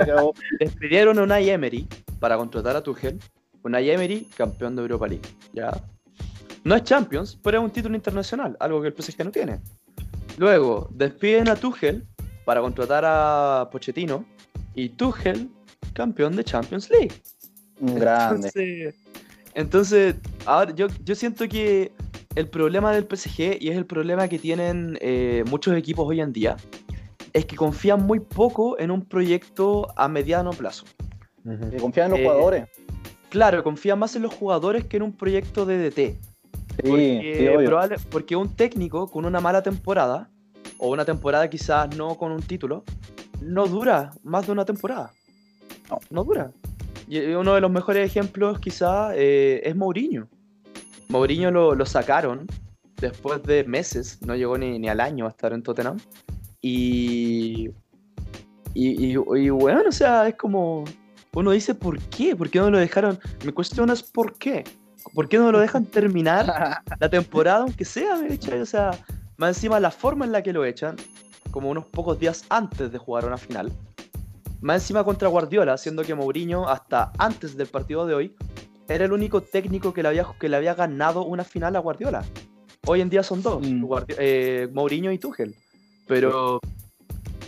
despidieron a Unai Emery para contratar a Tuchel. Unai Emery, campeón de Europa League. ¿ya? No es Champions, pero es un título internacional, algo que el PSG no tiene. Luego, despiden a Tuchel para contratar a Pochettino. Y Tuchel, campeón de Champions League. Un grande. Entonces, entonces, ahora yo, yo siento que el problema del PSG, y es el problema que tienen eh, muchos equipos hoy en día, es que confían muy poco en un proyecto a mediano plazo. Que confían en los Eh, jugadores. claro, confía más en los jugadores que en un proyecto de DT. Porque, sí, probable- porque un técnico con una mala temporada, o una temporada quizás no con un título, no dura más de una temporada. No. No dura. Y uno de los mejores ejemplos quizás eh, es Mourinho. Mourinho lo, lo sacaron después de meses, no llegó ni, ni al año a estar en Tottenham. Y, y, y, y bueno, o sea, es como... Uno dice, ¿por qué? ¿Por qué no lo dejaron? Mi cuestión es ¿por qué? ¿Por qué no lo dejan terminar la temporada, aunque sea, ¿me? O sea, más encima la forma en la que lo echan, como unos pocos días antes de jugar una final, más encima contra Guardiola, siendo que Mourinho, hasta antes del partido de hoy, era el único técnico que le había, que le había ganado una final a Guardiola. Hoy en día son dos, Mm. Eh, Mourinho y Tuchel. Pero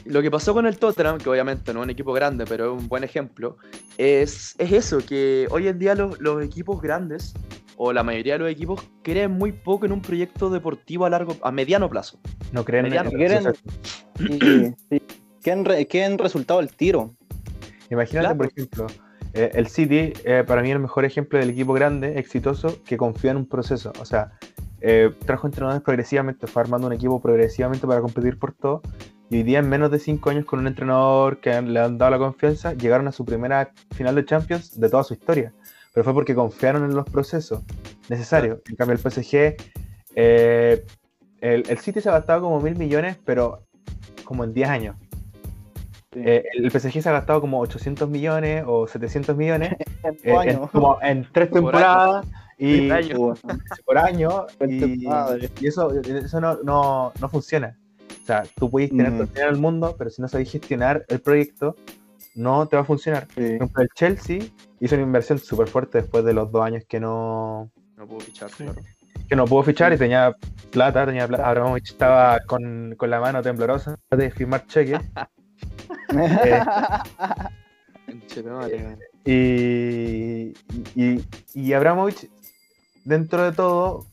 lo que pasó con el Tottenham, que obviamente no es un equipo grande, pero es un buen ejemplo, es, es eso, que hoy en día los, los equipos grandes, o la mayoría de los equipos, creen muy poco en un proyecto deportivo a largo, a mediano plazo. No creen Mediano. en Quieren- Exacto. Sí, sí. ¿Quién, re- quién resultado el tiro? Imagínate, Claro. por ejemplo, eh, el City, eh, para mí el mejor ejemplo del equipo grande, exitoso, que confía en un proceso. O sea, eh, trajo entrenadores progresivamente, fue armando un equipo progresivamente para competir por todo. Y hoy día, en menos de cinco años, con un entrenador que le han dado la confianza, llegaron a su primera final de Champions de toda su historia. Pero fue porque confiaron en los procesos necesarios. En cambio, el PSG, eh, el, el City se ha gastado como mil millones, pero como en 10 años. Sí. Eh, el PSG se ha gastado como 800 millones o 700 millones En eh, en, como en tres Por temporadas y Por año. Por año Cuenta y, y eso, eso no, no, no funciona. O sea, tú puedes tener Mm. todo el mundo, pero si no sabes gestionar el proyecto, no te va a funcionar. sí. Por ejemplo, el Chelsea hizo una inversión súper fuerte después de los dos años que no, No puedo fichar, claro. que no pudo fichar y tenía plata, tenía plata. Abramovich estaba con, con la mano temblorosa de firmar cheques. Che, madre. Y, y, y Abramovich, dentro de todo,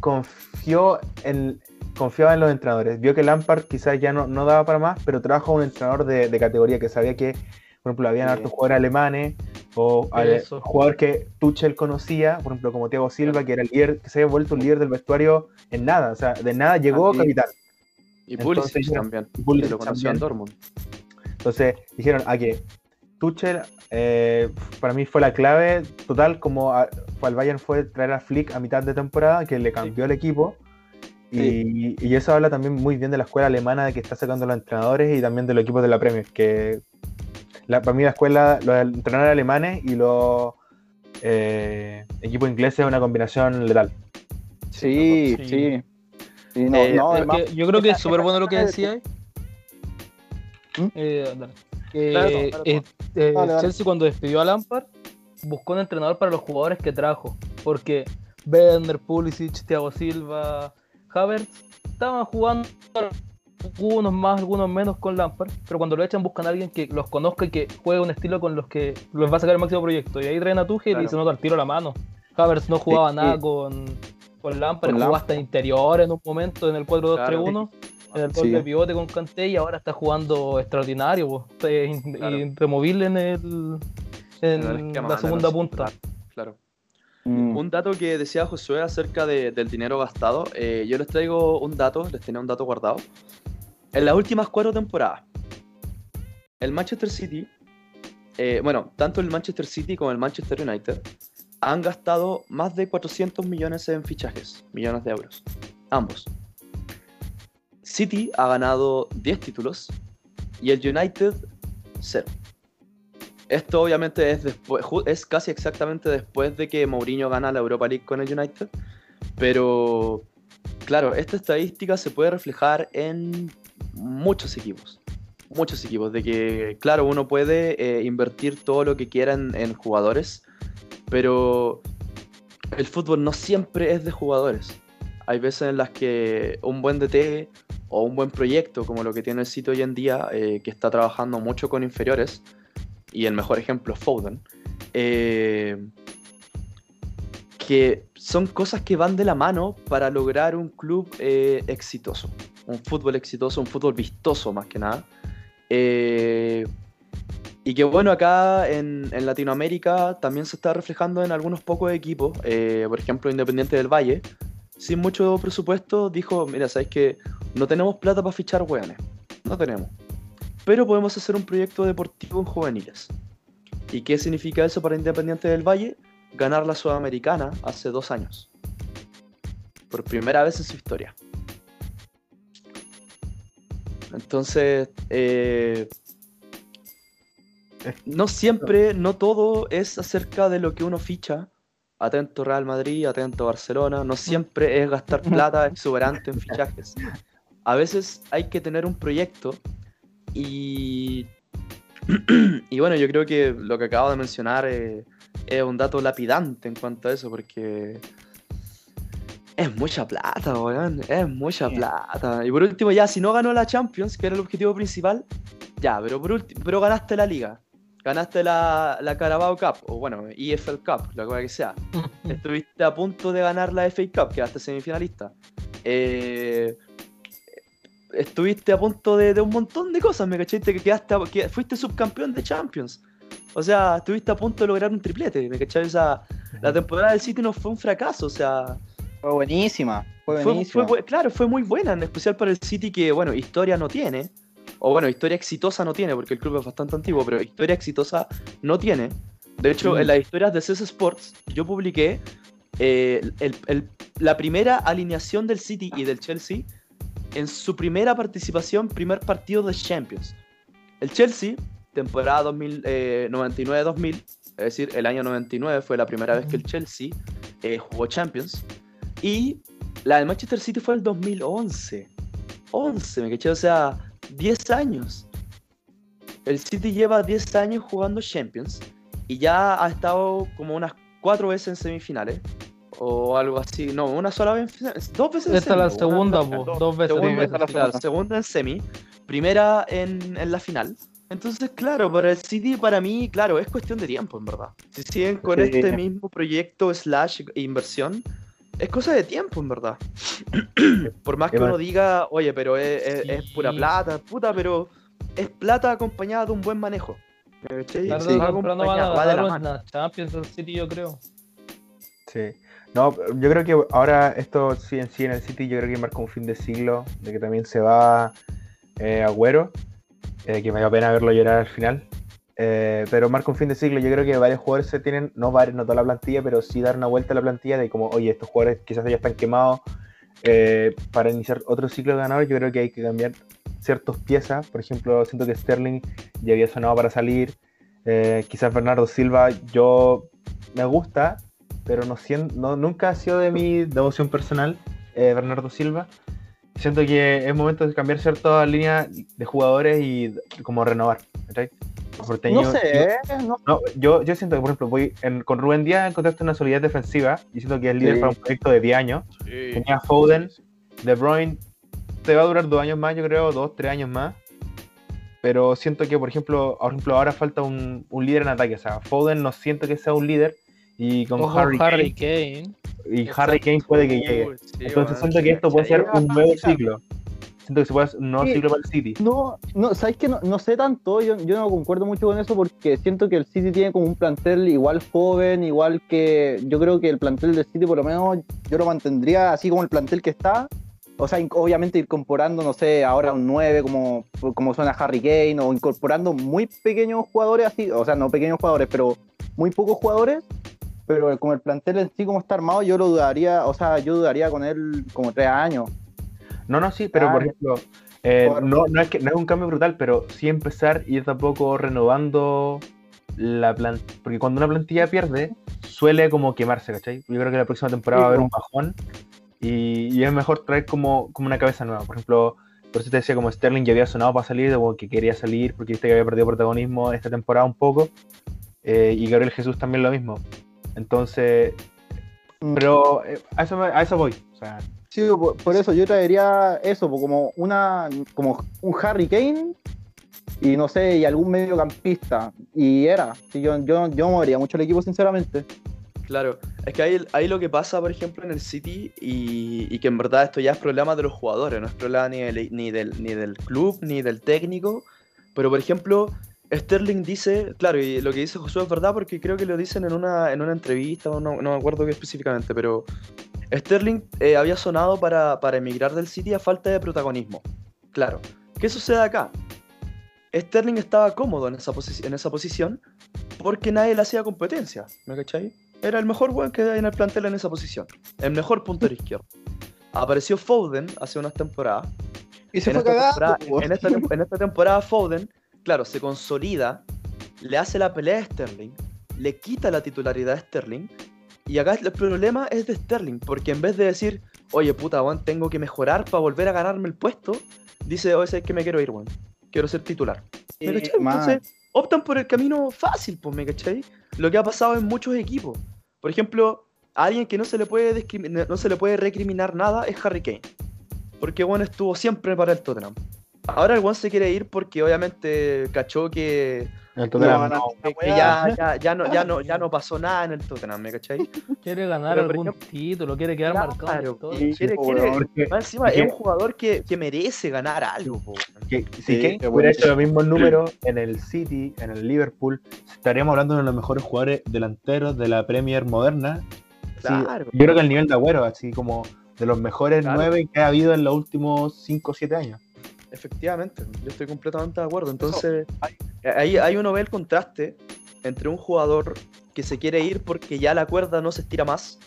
confió en, confiaba en los entrenadores. Vio que Lampard quizás ya no, no daba para más, pero trajo a un entrenador de, de categoría que sabía que, por ejemplo, habían Sí. hartos jugadores alemanes o ale- jugadores que Tuchel conocía, por ejemplo, como Thiago Silva, que era el líder, que se había vuelto un líder del vestuario en nada. O sea, de nada llegó Ah, sí. capitán. Y Pulisic también. Pulisic lo también. en Dortmund. Entonces dijeron, a que Tuchel eh, para mí fue la clave total, como a- al Bayern fue traer a Flick a mitad de temporada, que le cambió el equipo. Y, y eso habla también muy bien de la escuela alemana de que está sacando los entrenadores y también de los equipos de la Premier, que la, para mí la escuela, los entrenadores alemanes y los eh, equipos ingleses es una combinación letal. Sí, Sí. sí. Sí, no, Eh, no, Es además- que yo creo que es súper bueno lo que Dale, decía. ¿Mm? Eh, Claro, claro. eh, eh. Chelsea cuando despidió a Lampard buscó un entrenador para los jugadores que trajo. Porque Bender, Pulisic, Thiago Silva, Havertz estaban jugando algunos más, algunos menos con Lampard. Pero cuando lo echan buscan a alguien que los conozca y que juegue un estilo con los que los va a sacar el máximo proyecto. Y ahí traen a Tuchel Claro. y se nota al tiro la mano. Havertz no jugaba Sí, nada sí. con, con Lampard, jugó hasta interior en un momento en el 4-2-3-1 en el gol Sí. de pivote con Kanté y ahora está jugando extraordinario, in- Claro. irremovible en, el, en el la segunda punta. Mm. Un dato que decía Josué acerca de- del dinero gastado, eh, yo les traigo un dato, les tenía un dato guardado. En las últimas cuatro temporadas, el Manchester City, eh, bueno, tanto el Manchester City como el Manchester United han gastado más de 400 millones en fichajes, millones de euros, ambos. City ha ganado 10 títulos y el United 0. Esto obviamente es, después, es casi exactamente después de que Mourinho gana la Europa League con el United. Pero, claro, esta estadística se puede reflejar en muchos equipos. Muchos equipos. De que, claro, uno puede eh, invertir todo lo que quiera en, en jugadores. Pero el fútbol no siempre es de jugadores. Hay veces en las que un buen DT o un buen proyecto, como lo que tiene el sitio hoy en día, eh, que está trabajando mucho con inferiores, y el mejor ejemplo es Foden, eh, que son cosas que van de la mano para lograr un club eh, exitoso, un fútbol exitoso, un fútbol vistoso más que nada. Eh, Y que bueno, acá en, en Latinoamérica también se está reflejando en algunos pocos equipos, por ejemplo Independiente del Valle, sin mucho presupuesto, dijo, mira, sabes que no tenemos plata para fichar hueones, no tenemos, pero podemos hacer un proyecto deportivo en juveniles. ¿Y qué significa eso para Independiente del Valle? Ganar la Sudamericana hace dos años. Por primera vez en su historia. Entonces, eh, no siempre, no todo es acerca de lo que uno ficha. Atento Real Madrid, atento Barcelona. No siempre es gastar plata exuberante en fichajes. A veces hay que tener un proyecto y. y bueno, yo creo que lo que acabo de mencionar eh, es un dato lapidante en cuanto a eso, porque es mucha plata, weón. Es mucha plata. Y por último, ya, si no ganó la Champions, que era el objetivo principal, ya, pero por último, pero ganaste la liga. Ganaste la, la Carabao Cup, o bueno, EFL Cup, lo que sea. Estuviste a punto de ganar la FA Cup, quedaste semifinalista. Eh, estuviste a punto de, de, un montón de cosas, ¿me cachaste? Que quedaste, que fuiste subcampeón de Champions. O sea, estuviste a punto de lograr un triplete, ¿me cachai? O sea, la temporada del City no fue un fracaso, o sea, fue buenísima. Fue buenísima. Fue, claro, fue muy buena, en especial para el City que, bueno, historia no tiene. O bueno, historia exitosa no tiene, porque el club es bastante antiguo, pero historia exitosa no tiene. De hecho, en las historias de CS Sports, yo publiqué eh, el, el, la primera alineación del City y del Chelsea en su primera participación, primer partido de Champions. El Chelsea, temporada 99-2000, eh, es decir, el año 99 fue la primera vez que el Chelsea eh, jugó Champions. Y la del Manchester City fue el 2011. 11, me caché, o sea, 10 años. El City lleva 10 años jugando Champions y ya ha estado como unas 4 veces en semifinales. O algo así, no, una sola vez, dos veces Esta en es la segunda, una- dos- dos veces. segunda, en la segunda en semi, primera en, en la final. Entonces, claro, para el City, para mí, claro, es cuestión de tiempo, en verdad. Si siguen con Sí. este mismo proyecto slash inversión, es cosa de tiempo, en verdad. Por más que uno diga, oye, pero es, es- es pura Sí. plata, puta, pero es plata acompañada de un buen manejo. Sí. o temprano van a Acompañada, va de la mano. Champions el City, yo creo. Sí. No, yo creo que ahora esto sí en sí en el City, yo creo que marca un fin de siglo, de que también se va eh, Agüero, eh, que me dio pena verlo llorar al final. Eh, pero marca un fin de siglo, yo creo que varios jugadores se tienen, no, varios, no toda la plantilla, pero sí dar una vuelta a la plantilla de como, oye, estos jugadores quizás ya están quemados eh, para iniciar otro ciclo ganador, yo creo que hay que cambiar ciertas piezas, por ejemplo, siento que Sterling ya había sonado para salir, eh, quizás Bernardo Silva, yo me gusta, pero no, no nunca ha sido de mi devoción personal eh, Bernardo Silva. Siento que es momento de cambiar ciertas líneas de jugadores y como renovar. No yo- sé, no no, yo, yo siento que, por ejemplo, voy en- con Rubén Díaz encontraste una solidez defensiva y siento que es líder Sí. para un proyecto de 10 años. Tenía Foden, De Bruyne, te va a durar dos años más, yo creo, dos, tres años más. Pero siento que, por ejemplo, por ejemplo ahora falta un, un líder en ataque. O sea, Foden no siento que sea un líder y con Ojo, Harry, Harry, Kane, Kane. y Harry Kane puede que llegue. Uy, sí, Entonces siento que esto puede ser un nuevo ciclo. Siento que se puede hacer un nuevo Sí. ciclo para el City. No, no, ¿sabes qué? No, no sé tanto, yo, yo no concuerdo mucho con eso porque siento que el City tiene como un plantel igual joven, igual que yo creo que el plantel del City por lo menos yo lo mantendría así como el plantel que está. O sea, obviamente incorporando, no sé, ahora un 9 como, como suena Harry Kane o incorporando muy pequeños jugadores así, o sea, no pequeños jugadores, pero muy pocos jugadores. Pero como el plantel en sí como está armado, yo lo dudaría, o sea, yo dudaría con él como tres años. No, no, sí, pero por Ah, ejemplo, eh, por- no, no, es que, no es un cambio brutal, pero sí empezar y tampoco renovando la plantilla. Porque cuando una plantilla pierde, suele como quemarse, ¿cachai? Yo creo que la próxima temporada va a haber un bajón y, y es mejor traer como, como una cabeza nueva. Por ejemplo, por eso te decía, como Sterling ya había sonado para salir, como que quería salir porque viste que había perdido protagonismo esta temporada un poco. eh, y Gabriel Jesús también lo mismo. Entonces, pero eh, a, eso, me- a eso voy. O sea, Sí, por, por eso yo traería eso, po, como una como un Harry Kane y no sé, y algún mediocampista. Y era. Sí, yo, yo, yo movería mucho el equipo, sinceramente. Claro, es que ahí, ahí lo que pasa, por ejemplo, en el City, y, y que en verdad esto ya es problema de los jugadores, no es problema ni del, ni del, ni del club, ni del técnico, pero por ejemplo, Sterling dice, claro, y lo que dice Josué es verdad porque creo que lo dicen en una, en una entrevista, no, no me acuerdo qué específicamente, pero Sterling eh, había sonado para, para emigrar del City a falta de protagonismo. Claro. ¿Qué sucede acá? Sterling estaba cómodo en esa, en esa posición porque nadie le hacía competencia, ¿me cachai? Era el mejor weón que hay en el plantel en esa posición, el mejor puntero izquierdo. Apareció Foden hace unas temporadas Y se en fue temporada, po. en, esta, en esta temporada Foden, claro, se consolida, le hace la pelea a Sterling, le quita la titularidad a Sterling, y acá el problema es de Sterling, porque en vez de decir, oye puta, weón, tengo que mejorar para volver a ganarme el puesto, dice, oye, es que me quiero ir, weón, quiero ser titular. ¿Me Sí, man. Entonces, optan por el camino fácil, pues, ¿me cachai? Lo que ha pasado en muchos equipos. Por ejemplo, a alguien que no se le puede, no se le puede recriminar nada es Harry Kane. Porque bueno estuvo siempre para el Tottenham. Ahora el One se quiere ir porque obviamente cachó que, El Tottenham no, no. que- que ya, ya, ya no, ya, no, ya no pasó nada en el Tottenham, ¿me cachai? Quiere ganar Pero, algún ejemplo- título, quiere quedar marcado. Claro, quiere, quiere-. Porque más encima es un jugador que, que merece ganar algo, po, que, si Sí, Kane hubiera hecho los mismos números en el City, en el Liverpool, estaríamos hablando de uno de los mejores jugadores delanteros de la Premier moderna. Sí, Claro. yo creo que el nivel de Agüero, así como de los mejores Claro. nueve que ha habido en los últimos 5 o 7 años. Efectivamente, yo estoy completamente de acuerdo. Entonces, ahí, ahí uno ve el contraste entre un jugador que se quiere ir porque ya la cuerda no se estira más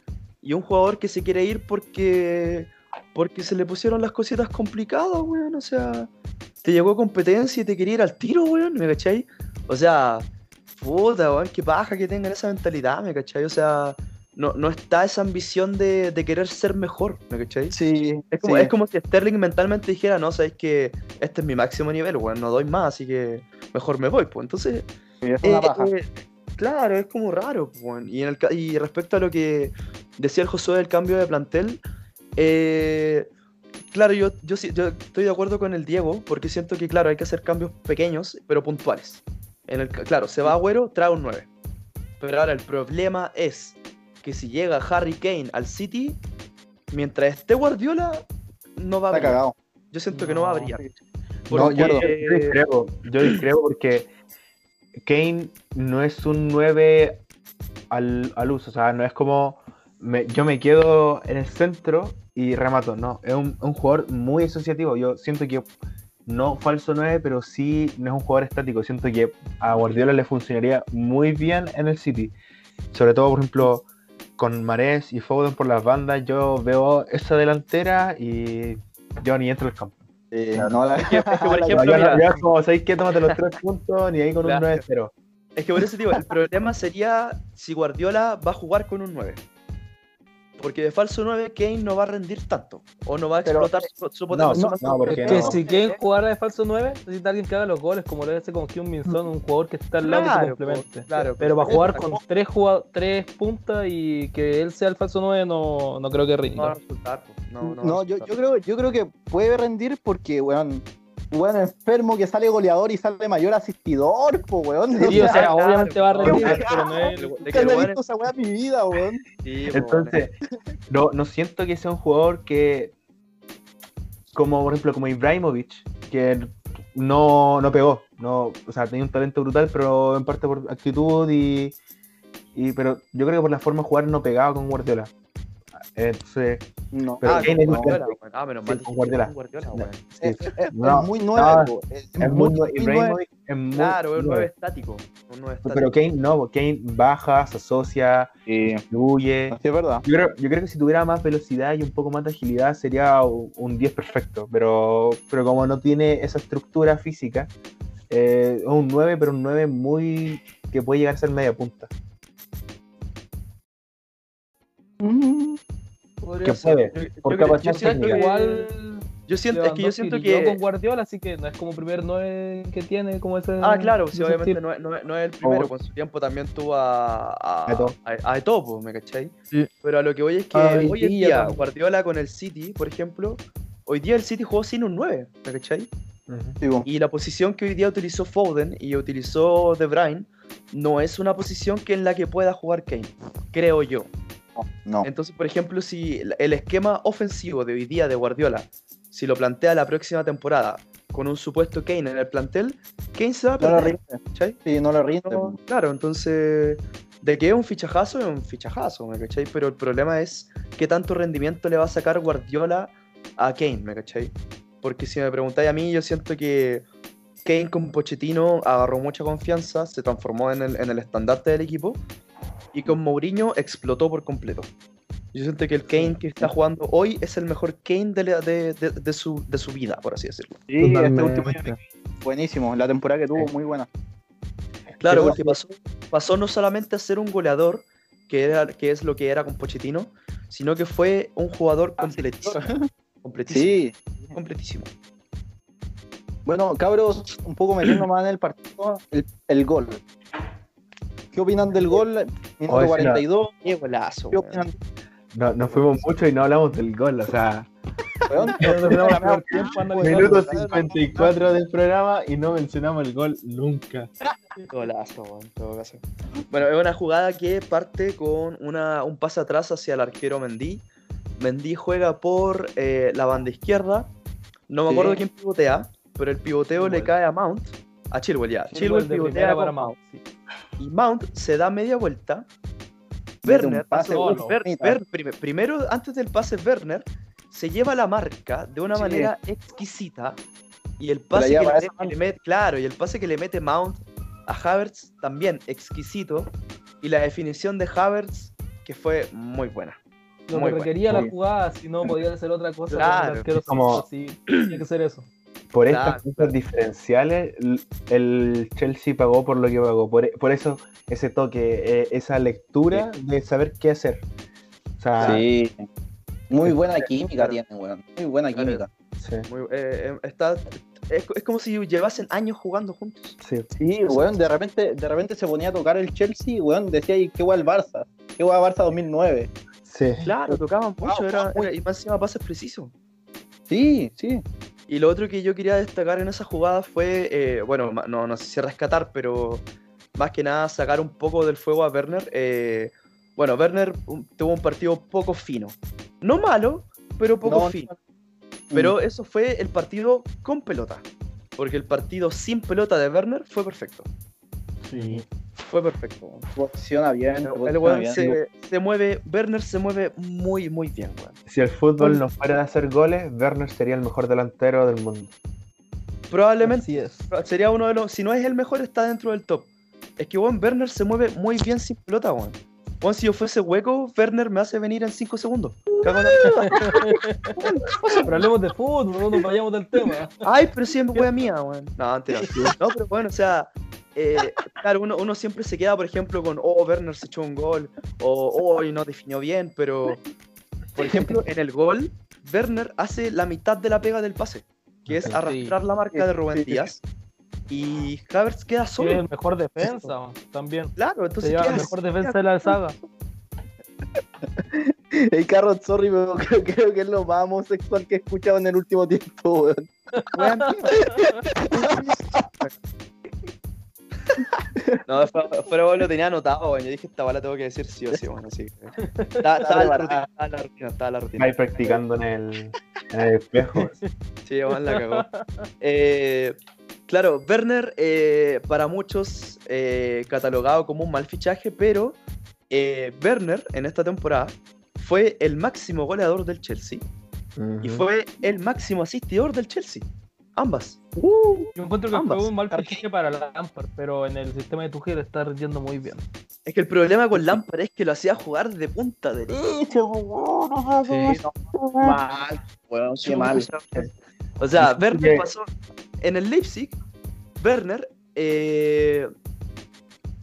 y un jugador que se quiere ir porque porque se le pusieron las cositas complicadas, weón. O sea, te llegó competencia y te quería ir al tiro, weón, ¿me cachai? O sea, puta, weón, qué paja que tengan esa mentalidad, ¿me cachai? O sea, no, no está esa ambición de, de querer ser mejor, ¿me cachai? Sí, Es como, sí. es como si Sterling mentalmente dijera, no, sabes que este es mi máximo nivel, weón, no doy más, así que mejor me voy, pues. Entonces, es una eh, eh, claro, es como raro, pues, weón. Y, en el, y respecto a lo que decía el Josué del cambio de plantel, eh, claro, yo, yo, sí- yo estoy de acuerdo con el Diego, porque siento que, claro, hay que hacer cambios pequeños, pero puntuales. En el, claro, se va Agüero, trae un 9. Pero ahora el problema es que si llega Harry Kane al City, mientras esté Guardiola, no va a Está brillar. cagado. Yo siento que no va a brillar. No, yo, Porque- yo discrepo, yo discrepo porque Kane no es un 9 al, al uso, o sea, no es como me- yo me quedo en el centro y remato, no, es un, un jugador muy asociativo, yo siento que no falso 9, pero sí no es un jugador estático, siento que a Guardiola le funcionaría muy bien en el City, sobre todo, por ejemplo, con Marés y Foden por las bandas, yo veo esa delantera y yo ni entro al campo. Sí, no, la- Es que, es que, por la- ejemplo, No, ya, mira, como, ¿sabéis qué? Tómate los tres puntos, ni ahí con un Claro. 9-0. es que por eso digo, el problema sería si Guardiola va a jugar con un 9. Porque de falso 9 Kane no va a rendir tanto. O no va a Pero, explotar su, su no, potencial. no, más no, porque Es que no. si quieren jugar de falso 9, necesita alguien que haga los goles, como lo hace con Hyun Min Son, un jugador que está al lado que Claro, se complemente. po, claro, Pero para jugar con tres, jugado- tres puntas y que él sea el falso 9, no, no creo que No va a rinda. resultar. No, no, va No, a yo, resultar. yo creo, yo creo que puede rendir porque, weón, weón enfermo que sale goleador y sale mayor asistidor, po, weón. Sí, o sea, claro, obviamente va a rendir, pero no es... Nunca weón visto esa weá en mi vida, weón. Sí, Entonces, no, no siento que sea un jugador que, como por ejemplo, como Ibrahimovic, que no, no pegó. No, o sea, tenía un talento brutal, pero en parte por actitud y, y. Pero yo creo que por la forma de jugar no pegaba con Guardiola. Entonces, No. Pero ah, Kane con es. Ah, menos mal con Guardiola. Es, No, muy no, nuevo. es, muy nuevo. Claro, es un 9 nuevo. estático. Un 9 estático. Pero Kane no, Kane baja, se asocia, fluye. sí, es verdad. Yo creo, yo creo que si tuviera más velocidad y un poco más de agilidad sería un un 10 perfecto, pero, pero como no tiene esa estructura física, eh, es un 9, pero un 9 muy que puede llegar a ser media punta. Podría que puede, Yo- yo por yo siento que- Igual... Yo siento, es que yo siento que. con Guardiola, así que no es como primer 9 que tiene, como ese... Ah, claro, sí, obviamente no es, no, es, no es el primero, Oh. con su tiempo también tuvo a, a, A a, a Eto'o, po, ¿me cachai? Sí. Pero a lo que voy es que Ah, hoy en día. Guardiola con el City, por ejemplo, hoy día el City jugó sin un 9, ¿me cachai? Sí, po. Y la posición que hoy día utilizó Foden y utilizó De Bruyne no es una posición que en la que pueda jugar Kane, creo yo. No. Entonces, por ejemplo, si el- esquema ofensivo de hoy día de Guardiola, si lo plantea la próxima temporada con un supuesto Kane en el plantel, Kane se va a No lo perder. rinde. Sí, no lo rinde. No, claro, entonces, de que es un fichajazo, es un fichajazo, ¿me cachai? Pero el problema es qué tanto rendimiento le va a sacar Guardiola a Kane, ¿me cachai? Porque si me preguntáis a mí, yo siento que Kane con Pochettino agarró mucha confianza, se transformó en el, en el estandarte del equipo, y con Mourinho explotó por completo. Yo siento que el Kane que está jugando hoy es el mejor Kane de, la- de- de- de su, de su vida, por así decirlo. Sí, este Totalmente. último año buenísimo. La temporada que tuvo, muy buena. Claro, porque pasó, pasó no solamente a ser un goleador, que, era, que es lo que era con Pochettino, sino que fue un jugador completísimo. Completísimo. Sí. Completísimo. Bueno, cabros, un poco metiendo más en el partido, el, el gol. ¿Qué opinan del gol? Minuto Oye, sí, 42. Qué golazo. ¿Qué weón. opinan? No, nos fuimos mucho y no hablamos del gol, o sea? No minuto ganas. 54 del programa y no mencionamos el gol nunca. Qué Golazo, weón, en todo caso. Bueno, es una jugada que parte con una, un pase atrás hacia el arquero Mendy. Mendy juega por eh, la banda izquierda. No me Sí. acuerdo quién pivotea, pero el pivoteo le cae a Mount. A Chilwell ya. Chilwell, Chilwell pivotea para. Mount. sí. Y Mount se da media vuelta. Werner, pase no, solo. Ver- bonita. Ver- prim- primero, antes del pase, Werner se lleva la marca de una Sí. manera exquisita. Y el la pase que le, esa le mete, claro, y el pase que le mete Mount a Havertz también exquisito. Y la definición de Havertz que fue muy buena. Lo Muy que requería la Muy jugada, si no podía hacer otra cosa. Claro, como- así, tenía que ser eso. Por Claro, estas cosas diferenciales, el Chelsea pagó por lo que pagó. Por, por eso, ese toque, eh, esa lectura de saber qué hacer. O sea, Sí. Muy buena química tienen, weón. Muy buena Claro. química. sí, Muy- eh, eh, está, es, es como si llevasen años jugando juntos. sí. Sí, weón, de repente, de repente se ponía a tocar el Chelsea, weón, decía, "¿Y qué weón el Barça? ¿Qué weón Barça 2009? sí. Claro, tocaban mucho, Wow, era, wow. era- y más encima pases precisos. Sí, sí. Y lo otro que yo quería destacar en esa jugada fue, eh, bueno, no, no sé si rescatar, pero más que nada sacar un poco del fuego a Werner. eh, bueno, Werner tuvo un partido poco fino. No malo, pero poco No, fino. Mm. Pero eso fue el partido con pelota. Porque el partido sin pelota de Werner fue perfecto. Sí. Fue perfecto. weón. posiciona bien. El weón se, se mueve, Werner se mueve muy, muy bien, weón. Si el fútbol no fuera de hacer goles, Werner sería el mejor delantero del mundo. Probablemente es. sería uno de los. Si no es el mejor, está dentro del top. Es que, weón, Werner se mueve muy bien sin pelota, weón. Weón, si yo fuese hueco, Werner me hace venir en 5 segundos. Cago en la- Pero hablemos de fútbol, no nos vayamos del tema. Ay, pero sí es wea mía, weón. No, mentira. No, pero bueno, o sea. eh, claro, uno, uno siempre se queda, por ejemplo, con, oh, Werner se echó un gol, o, oh, y no definió bien, pero, por ejemplo, en el gol, Werner hace la mitad de la pega del pase, que es arrastrar la marca de Rubén. Díaz, y Havertz queda solo. es el mejor defensa también. Claro, Se entonces lleva la queda- mejor defensa de la saga. Hey, Carrot, sorry, pero creo, creo que es lo más homosexual que he escuchado en el último tiempo, weón. Weón, No, fuera, gol lo tenía anotado, weón. Yo dije, esta bala tengo que decir sí o sí, bueno, sí. Estaba, la rutina, estaba la rutina, estaba la rutina. Ahí practicando en el, en el espejo. Sí, weón, la cagó. Eh, claro, Werner, eh, para muchos, eh, catalogado como un mal fichaje, pero eh, Werner en esta temporada fue el máximo goleador del Chelsea y fue el máximo asistidor del Chelsea. Ambas. Yo encuentro que Ambas. fue un mal fichaje para Lampard, pero en el sistema de Tuchel está rindiendo muy bien. Es que el problema con Lampard es que lo hacía jugar de punta derecha. Sí. Mal, weón, qué mal. O sea, Werner pasó. En el Leipzig, Werner eh,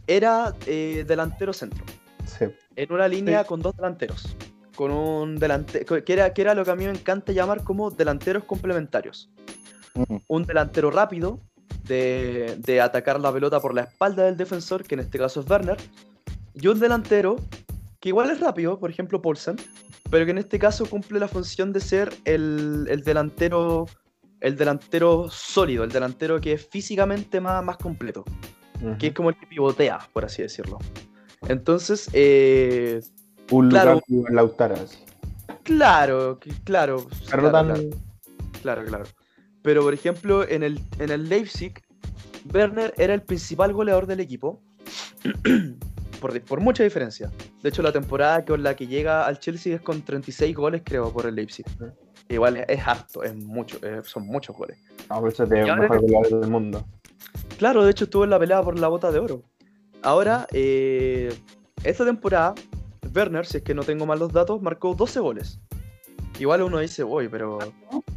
era eh, delantero centro. Sí. En una línea Sí. con dos delanteros. Con un delantero. Que era, que era lo que a mí me encanta llamar como delanteros complementarios. Mm. Un delantero rápido. De, de atacar la pelota por la espalda del defensor, que en este caso es Werner. Y un delantero que igual es rápido, por ejemplo Paulsen, pero que en este caso cumple la función de ser el, el delantero el delantero sólido, el delantero que es físicamente más, más completo, que es como el que pivotea, por así decirlo. Entonces, eh, Un claro. Lukaku Lautaro. claro, claro, claro, claro, claro, claro. Pero por ejemplo, en el, en el Leipzig, Werner era el principal goleador del equipo. por, por mucha diferencia. De hecho, la temporada con la que llega al Chelsea es con 36 goles, creo, por el Leipzig. Igual es, es harto, es mucho, eh, son muchos goles. No, por eso es ahora- mejor goleador del mundo. Claro, de hecho estuvo en la pelea por la bota de oro. Ahora, eh, esta temporada, Werner, si es que no tengo mal los datos, marcó 12 goles. Igual uno dice, uy, pero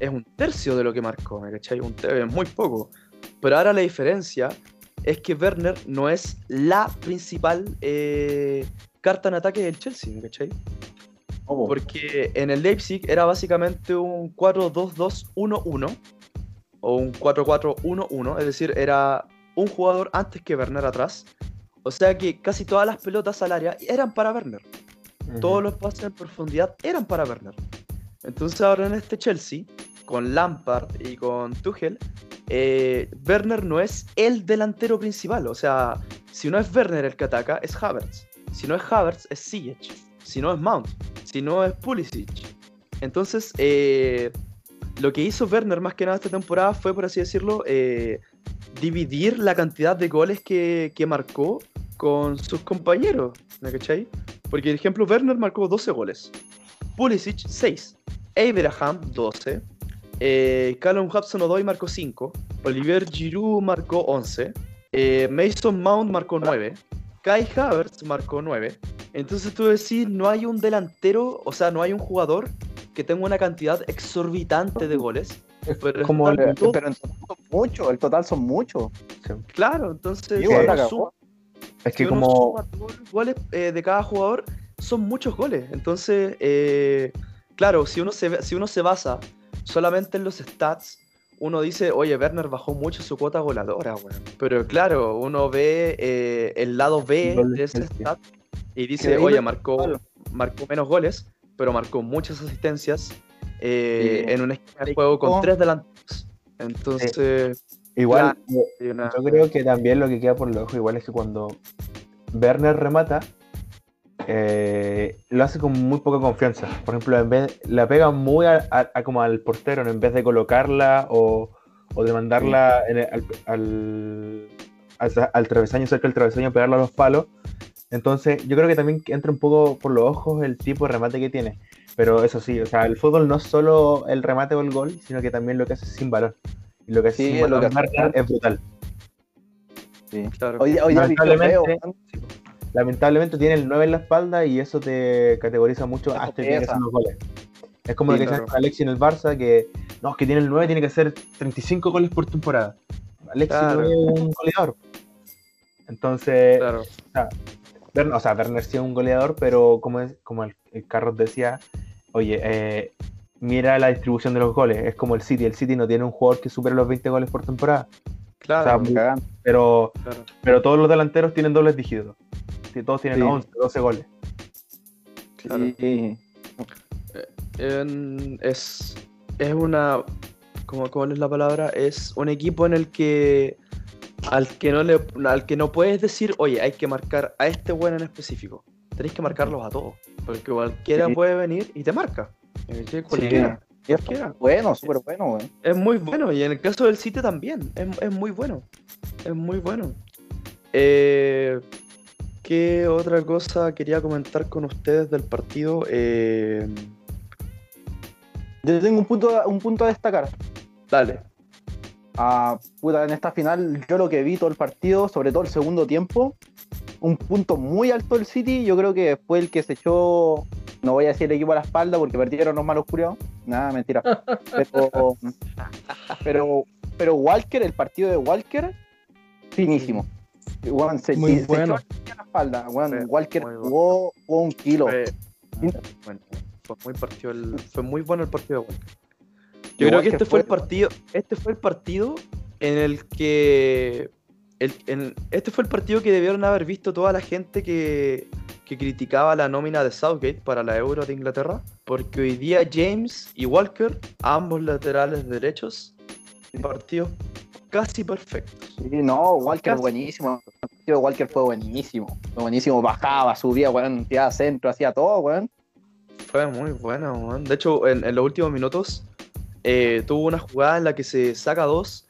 es un tercio de lo que marcó, ¿me cachai? Un es muy poco. Pero ahora la diferencia es que Werner no es la principal eh, carta en ataque del Chelsea, ¿me cachai? ¿Cómo? Porque en el Leipzig era básicamente un 4-2-2-1-1 o un 4-4-1-1, es decir, era un jugador antes que Werner atrás. O sea que casi todas las pelotas al área eran para Werner. Todos los pases en profundidad eran para Werner. Entonces ahora en este Chelsea, con Lampard y con Tuchel, eh, Werner no es el delantero principal. O sea, si no es Werner el que ataca, es Havertz. Si no es Havertz, es Ziyech. Si no es Mount. Si no es Pulisic. Entonces, eh, lo que hizo Werner más que nada esta temporada fue, por así decirlo, eh, dividir la cantidad de goles que, que marcó con sus compañeros. ¿Me cachai? Porque, por ejemplo, Werner marcó 12 goles. Pulisic, 6. Abraham, 12. Eh, Callum Hudson-Odoi marcó 5. Olivier Giroud marcó 11. eh, Mason Mount marcó 9. Kai Havertz marcó 9. Entonces tú decís, no hay un delantero, o sea, no hay un jugador que tenga una cantidad exorbitante de goles. Pero como el- Pero en total son muchos, el total son muchos. claro, entonces Sí, bueno, suma- Es que como los goles eh, de cada jugador, son muchos goles. Entonces, eh, claro, si uno, se, si uno se basa solamente en los stats, uno dice, oye, Werner bajó mucho su cuota goleadora, weón. Pero claro, uno ve eh, el lado B de ese stat y dice, oye, marcó, marcó menos goles, pero marcó muchas asistencias eh, Sí. en un esquema de juego con tres delanteros. Entonces, igual eh, una- Yo creo que también lo que queda por lo ojo igual es que cuando Werner remata, eh, lo hace con muy poca confianza. Por ejemplo, en vez, la pega muy a- a- a como al portero, ¿no? en vez de colocarla o, o de mandarla en el- al, al, al- al travesaño, cerca del travesaño, pegarla a los palos. Entonces, yo creo que también entra un poco por los ojos el tipo de remate que tiene. Pero eso sí, o sea, el fútbol no es solo el remate o el gol, sino que también lo que hace sin balón. Y lo que hace Sí, sin balón que. Werner es brutal. Sí. claro. Hoy, hoy ya vi feo, Lamentablemente-. Lamentablemente tiene el 9 en la espalda y eso te categoriza mucho Eso hasta que tiene que hacer los goles. Es como Sí, lo que claro. Alexis en el Barça, que no, es que tiene el 9, tiene que hacer 35 goles por temporada. Alexis Claro. no es un goleador. Entonces, claro. Werner- o sea, Werner sí es un goleador, pero como, es, como el, el Carlos decía, oye, eh, mira la distribución de los goles. Es como el City. El City no tiene un jugador que supere los 20 goles por temporada. Claro, o sea. Pero, claro. pero todos los delanteros tienen dobles dígitos. Sí, todos tienen Sí. 11, 12 goles. claro. Sí. En- es, es una. ¿cómo, ¿Cuál es la palabra? Es un equipo en el que. Al que no le, al que no puedes decir, oye, hay que marcar a este bueno en específico. Tenéis que marcarlos a todos. Porque cualquiera Sí. puede venir y te marca. Eh, Cualquiera. Es Cualquiera. bueno, súper bueno, weón. Es muy bueno. Y en el caso del City también. Es, es muy bueno. Es muy bueno. Eh, ¿Qué otra cosa quería comentar con ustedes del partido? Eh, Yo tengo un punto, un punto a destacar. dale. Ah, puta, en esta final, yo lo que vi todo el partido, sobre todo el segundo tiempo, un punto muy alto del City. Yo creo que fue el que se echó, no voy a decir el equipo a la espalda porque perdieron los malos curiados. Nada, mentira. Pero, pero, pero Walker, el partido de Walker, finísimo. Weón, se, Muy se bueno. a la espalda. weón. Fue Walker bueno. jugó, jugó un kilo. Fue, Sí. bueno, fue muy partido el- fue muy bueno el partido de Walker. Y Yo creo que este fue el partido, este fue el partido en el que el- en- este fue el partido que debieron haber visto toda la gente que, que criticaba la nómina de Southgate para la Euro de Inglaterra, porque hoy día James y Walker, ambos laterales derechos, partidos casi perfectos. Sí, no, Walker Casi. buenísimo. El partido de Walker fue buenísimo. Fue buenísimo. Bajaba, subía, weón, tiraba centro, hacía todo, weón. Fue muy bueno, weón. De hecho, en, en los últimos minutos, eh, tuvo una jugada en la que se saca dos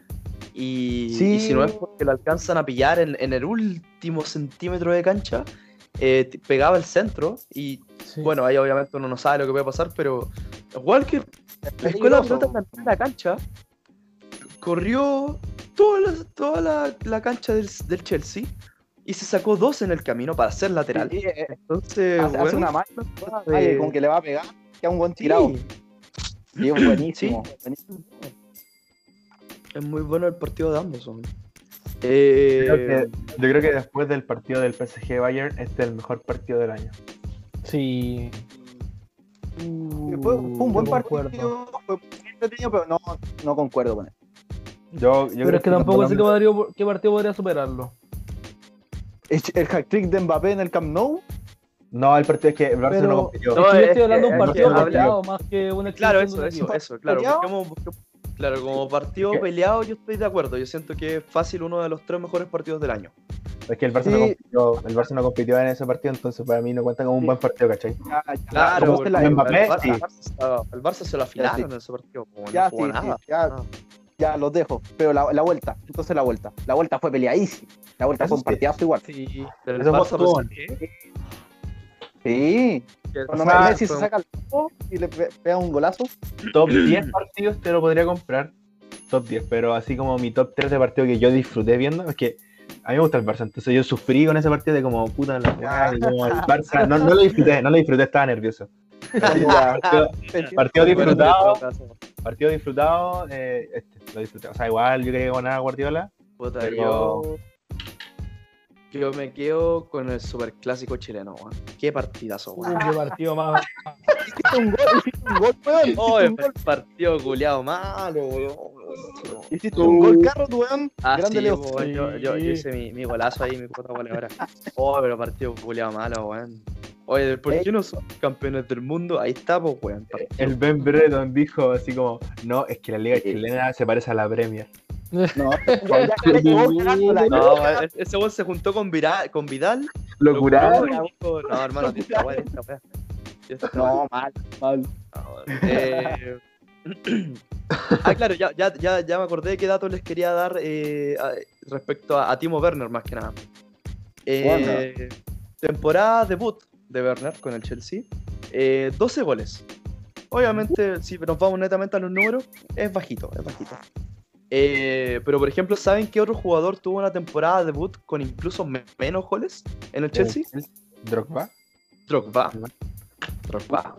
y, Sí. y si no es porque lo alcanzan a pillar en, en el último centímetro de cancha, eh, pegaba el centro y Sí. bueno, ahí obviamente uno no sabe lo que puede pasar, pero Walker pescó la pelota en la mitad de la cancha, corrió toda la, toda la, la cancha del, del Chelsea y se sacó dos en el camino para ser lateral. Sí, eh, Entonces, hace, una mano, eh, como que le va a pegar, queda un buen sí, tirado. Sí, es buenísimo. buenísimo. es muy bueno el partido de ambos. hombre. Creo Eh, que- yo creo que después del partido del PSG Bayern, este es el mejor partido del año. Sí. Fue, fue un buen Yo concuerdo. partido, fue muy entretenido, pero no, no concuerdo con él. Yo, yo Pero creo es que tampoco sé qué partido, qué partido podría superarlo. El, hat-trick de Mbappé en el Camp Nou, No, el partido es que el Barça Pero- no compitió. No, es que yo es estoy hablando de un partido peleado más que una claro, eso, un eso, eso, claro. ¿Peleado? busquemos- busquemos- claro, como partido ¿Qué? peleado, yo estoy de acuerdo. Yo siento que es fácil uno de los tres mejores partidos del año. Es que el Barça, no compitió, el Barça no compitió en ese partido, entonces para mí no cuenta como un Sí. buen partido, ¿cachai? ya, ya, Claro, el, Mbappé, Barça, sí. el Barça- el Barça se lo afilaron en ese partido. como Ya, no jugó nada. ya. nada. Ya los dejo. Pero la, la vuelta, entonces la vuelta. La vuelta fue peleadísima. La vuelta fue un partidazo igual. Sí, fue Barça todo. PSG, Sí. que Cuando Messi se fue- saca el campo y le pe- pega un golazo. Top 10 partidos te lo podría comprar. Top 10, pero así como mi top 3 de partido que yo disfruté viendo, es que a mí me gusta el Barça, entonces yo sufrí con ese partido de como puta la y como el Barça, no, no lo disfruté, no lo disfruté, estaba nervioso. Partido, partido disfrutado, partido disfrutado, eh, este, lo disfruté. O sea, igual yo quería ganar a Guardiola, puta, Pero- yo, yo me quedo con el superclásico chileno, weón. Qué partidazo, weón. qué partido más. Hiciste un gol, hiciste un gol, weón. Oh, un el gol. partido culiado malo, weón. Hiciste un gol, carro, weón. Ah, Grande sí, Leo. weón, yo, yo, yo hice mi, mi golazo ahí, mi puta goleadora. Oh, pero partido culiado malo, weón. Oye, ¿por qué no son campeones del mundo? Ahí está, pues, weón. el Ben Breton dijo así como, no, es que la liga chilena se parece a la Premier. No, cagándola, No, ese weón se juntó con, Vira- con Vidal. Locura. lo No, hermano, esta weá, esta weá. Esta weá. No, mal, mal. Eh, ah, claro, ya, ya, ya, ya me acordé de qué datos les quería dar eh, a- respecto a, a Timo Werner, más que nada. Eh, temporada debut de Werner con el Chelsea. eh, 12 goles. Obviamente, si nos vamos netamente a los números, es bajito, es bajito. Eh, pero, por ejemplo, ¿saben qué otro jugador tuvo una temporada debut con incluso me- menos goles en el Chelsea? Drogba. Drogba. Drogba.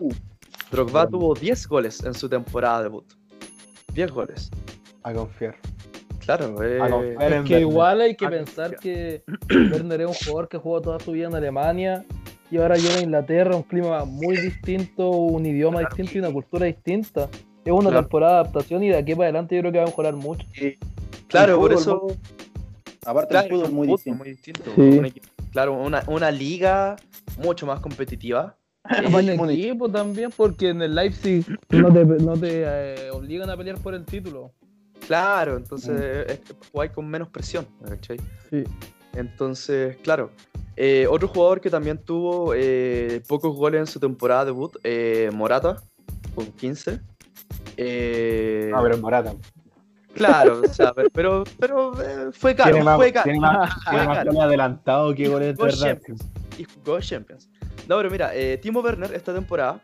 Drogba tuvo 10 goles en su temporada debut. 10 goles. A confiar. Claro, eh, A confiar Es que Werner. igual hay que pensar que Werner es un jugador que jugó toda su vida en Alemania y ahora llega a Inglaterra, un clima muy distinto, un idioma distinto y una cultura distinta. Es una Claro. temporada de adaptación y de aquí para adelante yo creo que va a mejorar mucho. claro, por eso. Aparte Claro, el fútbol un muy distinto. muy distinto. Sí. Un equipo- claro, una, una liga mucho más competitiva. Y Bayern el Múnich. equipo también, porque en el Leipzig no te, no te eh, obligan a pelear por el título. Claro, entonces es que jugáis con menos presión, ¿me cachai? Sí. Entonces, claro. Eh, otro jugador que también tuvo eh, pocos goles en su temporada debut, eh, Morata, con 15. Eh, No, pero en Morata. Claro, o sea, pero, pero, pero, eh, fue caro, tiene más, fue caro. tiene más, tiene más caro. adelantado que goles de verdad. Champions. Y jugó Champions. No, pero mira, eh, Timo Werner esta temporada,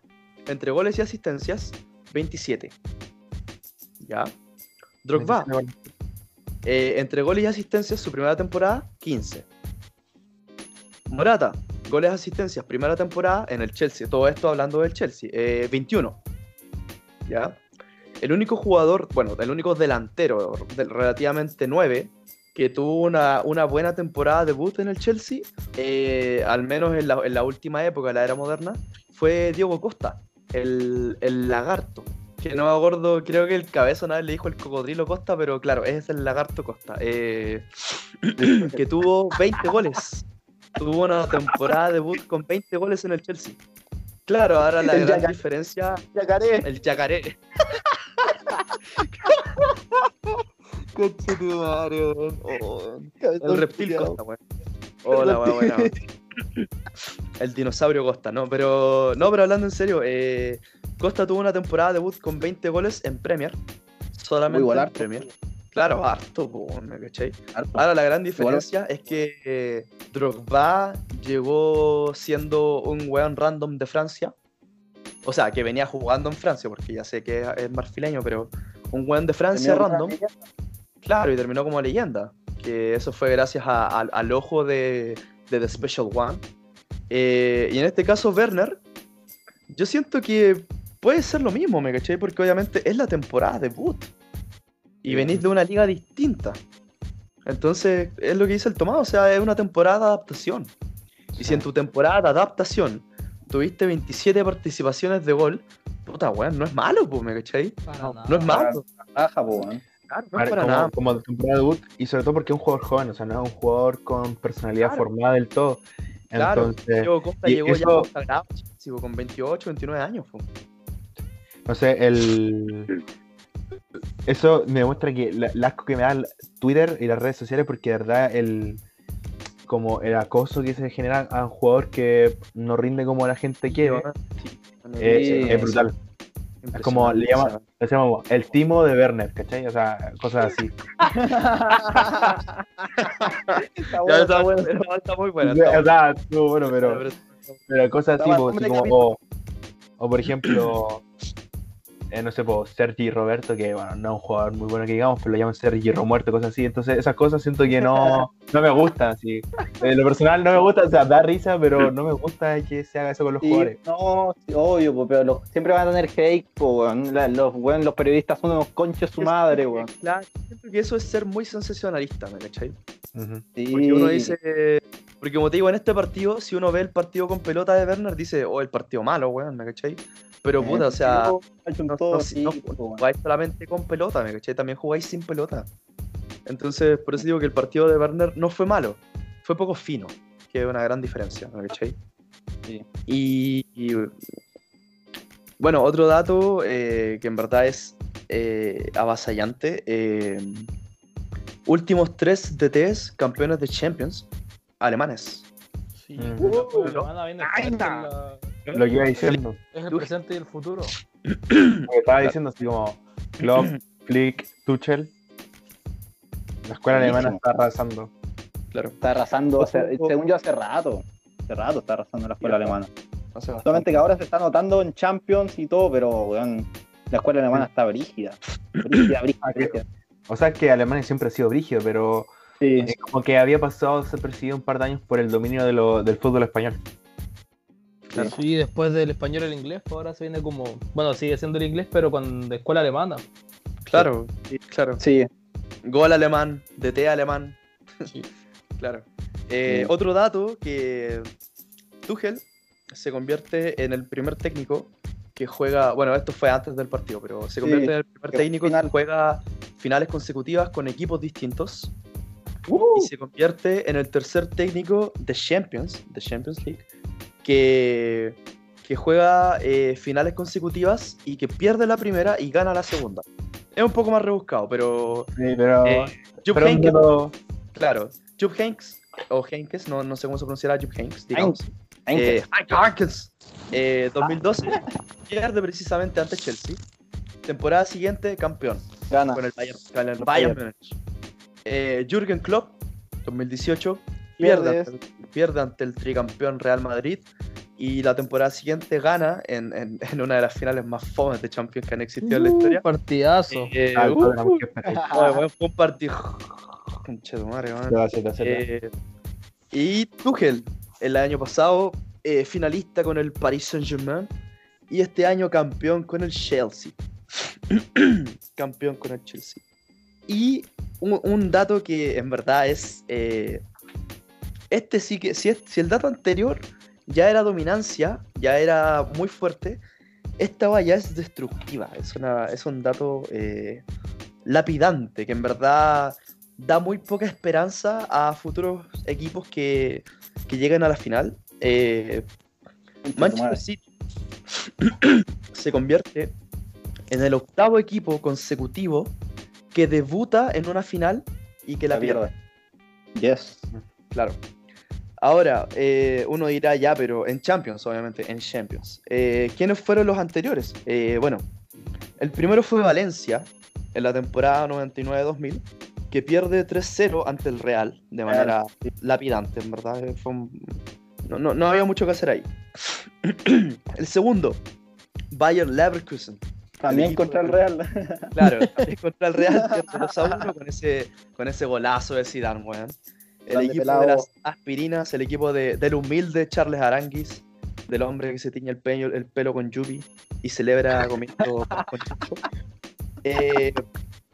entre goles y asistencias, 27. ¿Ya? Drogba, eh, entre goles y asistencias, su primera temporada, 15. Morata, goles y asistencias, primera temporada en el Chelsea. Todo esto hablando del Chelsea, eh, 21. ¿Ya? El único jugador, bueno, el único delantero del- relativamente 9 que tuvo una, una buena temporada debut en el Chelsea, eh, al menos en la, en la última época, la era moderna, fue Diego Costa, el, el lagarto. Que no me acuerdo, creo que el cabeza una vez le dijo el cocodrilo Costa, pero claro, es el lagarto Costa. eh, que tuvo 20 goles. Tuvo una temporada debut con 20 goles en el Chelsea. Claro, ahora la El gran diferencia, Yacaré. el yacaré. Weón. Oh, el reptil Costa, weón. Hola, weón, buena. El dinosaurio Costa, no, pero no, pero hablando en serio, eh, Costa tuvo una temporada de debut con 20 goles en Premier. Solamente igual en. Premier. Claro, harto, po, ¿me cachai? Harto. Ahora la gran diferencia es que eh, Drogba llegó siendo un weón random de Francia. O sea, que venía jugando en Francia, porque ya sé que es marfileño, pero un weón de Francia random. Claro, y terminó como leyenda. Que eso fue gracias a- al- al ojo de, de The Special One. Eh, y en este caso, Werner, yo siento que puede ser lo mismo, ¿me caché? Porque obviamente es la temporada debut. Y venís de una liga distinta. Entonces, es lo que dice el Tomás, o sea, es una temporada de adaptación. Y si en tu temporada de adaptación tuviste 27 participaciones de gol, puta weón, no es malo, pues, ¿me cachai? Para No, nada. no es malo. Baja, po, weón. Claro, no A es para como, nada. como temporada de debut, y sobre todo porque es un jugador joven, o sea, no es un jugador con personalidad Claro. formada del todo. Claro, Entonces, Diego Costa y llegó ya chico, con 28, 29 años. po. no sé, el. Eso me demuestra que el asco que me da el Twitter y las redes sociales, porque de verdad el. Como el acoso que se genera a un jugador que no rinde como la gente quiere, Sí, eh, Sí, es brutal. Es como le llaman, llama le llamamos el timo de Werner, ¿cachai? O sea, cosas así. Está bueno, está bueno. Está muy buena. o está sea, estuvo bueno, pero. Pero cosas así, así como, o, o por ejemplo, eh, no sé, po, Sergi Roberto, que bueno, no es un jugador muy bueno que digamos, pero lo llaman Sergi Romuerto, cosas así. Entonces, esas cosas siento que no, no me gustan, así. En lo personal no me gusta, o sea, da risa, pero no me gusta que se haga eso con los Sí, jugadores. no, sí, obvio, po, pero los- siempre van a tener hate, po. La- los, weón, los periodistas son unos conchos su madre, weón. Claro, siento que eso es ser muy sensacionalista, ¿me cachai? Ujú. Sí. Porque uno dice. Porque como te digo, en este partido, si uno ve el partido con pelota de Werner, dice, oh, el partido malo, weón, ¿me cachai? Pero Eh, puta, o sea, hecho no, todo no- así, no jugáis solamente con pelota, ¿me cachai? También jugáis sin pelota. Entonces, por eso digo que el partido de Werner no fue malo, fue poco fino, que es una gran diferencia, ¿me cachai? Sí. Y, y, bueno, otro dato eh, que en verdad es eh, avasallante. eh, últimos tres DTs campeones de Champions alemanes. Sí, Mm. Uh, viene no. la- Lo que iba diciendo, Es el presente y el futuro. lo que estaba diciendo, así como Klopp, Flick, Tuchel. La escuela alemana está arrasando. Claro, Está arrasando, hace- según yo, hace rato. Hace rato está arrasando la escuela Sí, alemana. Solamente que ahora se está notando en Champions y todo, pero, weón, la escuela alemana está brígida. Brígida, brígida, brígida. O sea que Alemania siempre ha sido brígido, pero Sí. Es como que había pasado desapercibido un par de años por el dominio de lo- del fútbol español. Claro. Sí, después del español el inglés, pues ahora se viene como. Bueno, sigue siendo el inglés, pero con de escuela alemana. Claro, claro. Sí. Gol alemán, DT alemán. claro. Eh, Sí. Otro dato que Tuchel se convierte en el primer técnico que juega, bueno, esto fue antes del partido, pero se convierte en el primer técnico final. que juega finales consecutivas con equipos distintos Uh, y se convierte en el tercer técnico de Champions, de Champions League, que, que juega eh, finales consecutivas y que pierde la primera y gana la segunda. Es un poco más rebuscado, pero Sí, pero. eh, pero dato- Claro, Jupp Heynckes, o Heynckes, no, no sé cómo se pronunciará Jupp Heynckes, digamos. Heynckes. Eh, Heynckes, eh, 2012, pierde precisamente ante Chelsea. Temporada siguiente, campeón gana. con el Bayern, con el Bayern Múnich. Eh, Jürgen Klopp, 2018, pierde pierde ante el tricampeón Real Madrid. Y la temporada siguiente gana en, en- en una de las finales más fomes de Champions que han existido en la historia. Uh, partidazo. Eh, Ah, uh. Oye, weón, fue un partido. Eh, y Tuchel, el año pasado, eh, finalista con el Paris Saint-Germain. Y este año campeón con el Chelsea. campeón con el Chelsea. Y un, un dato que en verdad es. eh, este sí que. Si, es- si el dato anterior ya era dominancia, ya era muy fuerte. Esta va ya es destructiva. Es, una, es un dato eh, lapidante que en verdad da muy poca esperanza a futuros equipos que, que lleguen a la final. Eh, Manchester City se convierte en el octavo equipo consecutivo que debuta en una final y que la, La pierde. Yes. Claro. Ahora, eh, uno dirá ya, pero en Champions, obviamente, en Champions. Eh, ¿Quiénes fueron los anteriores? Eh, bueno, el primero fue Valencia, en la temporada 99-2000, que pierde 3-0 ante el Real, de manera lapidante, en verdad. fue un- no, no- no había mucho que hacer ahí. el segundo, Bayern Leverkusen. También contra el Real. Claro, también contra el Real pierde 2 a 1 con ese, con ese golazo de Zidane, weón. El Grande equipo pelado. de las aspirinas, el equipo de, del humilde Charles Aranguis, del hombre que se tiñe el, peño- el pelo con yubi y celebra comiendo pan con chucho. Eh,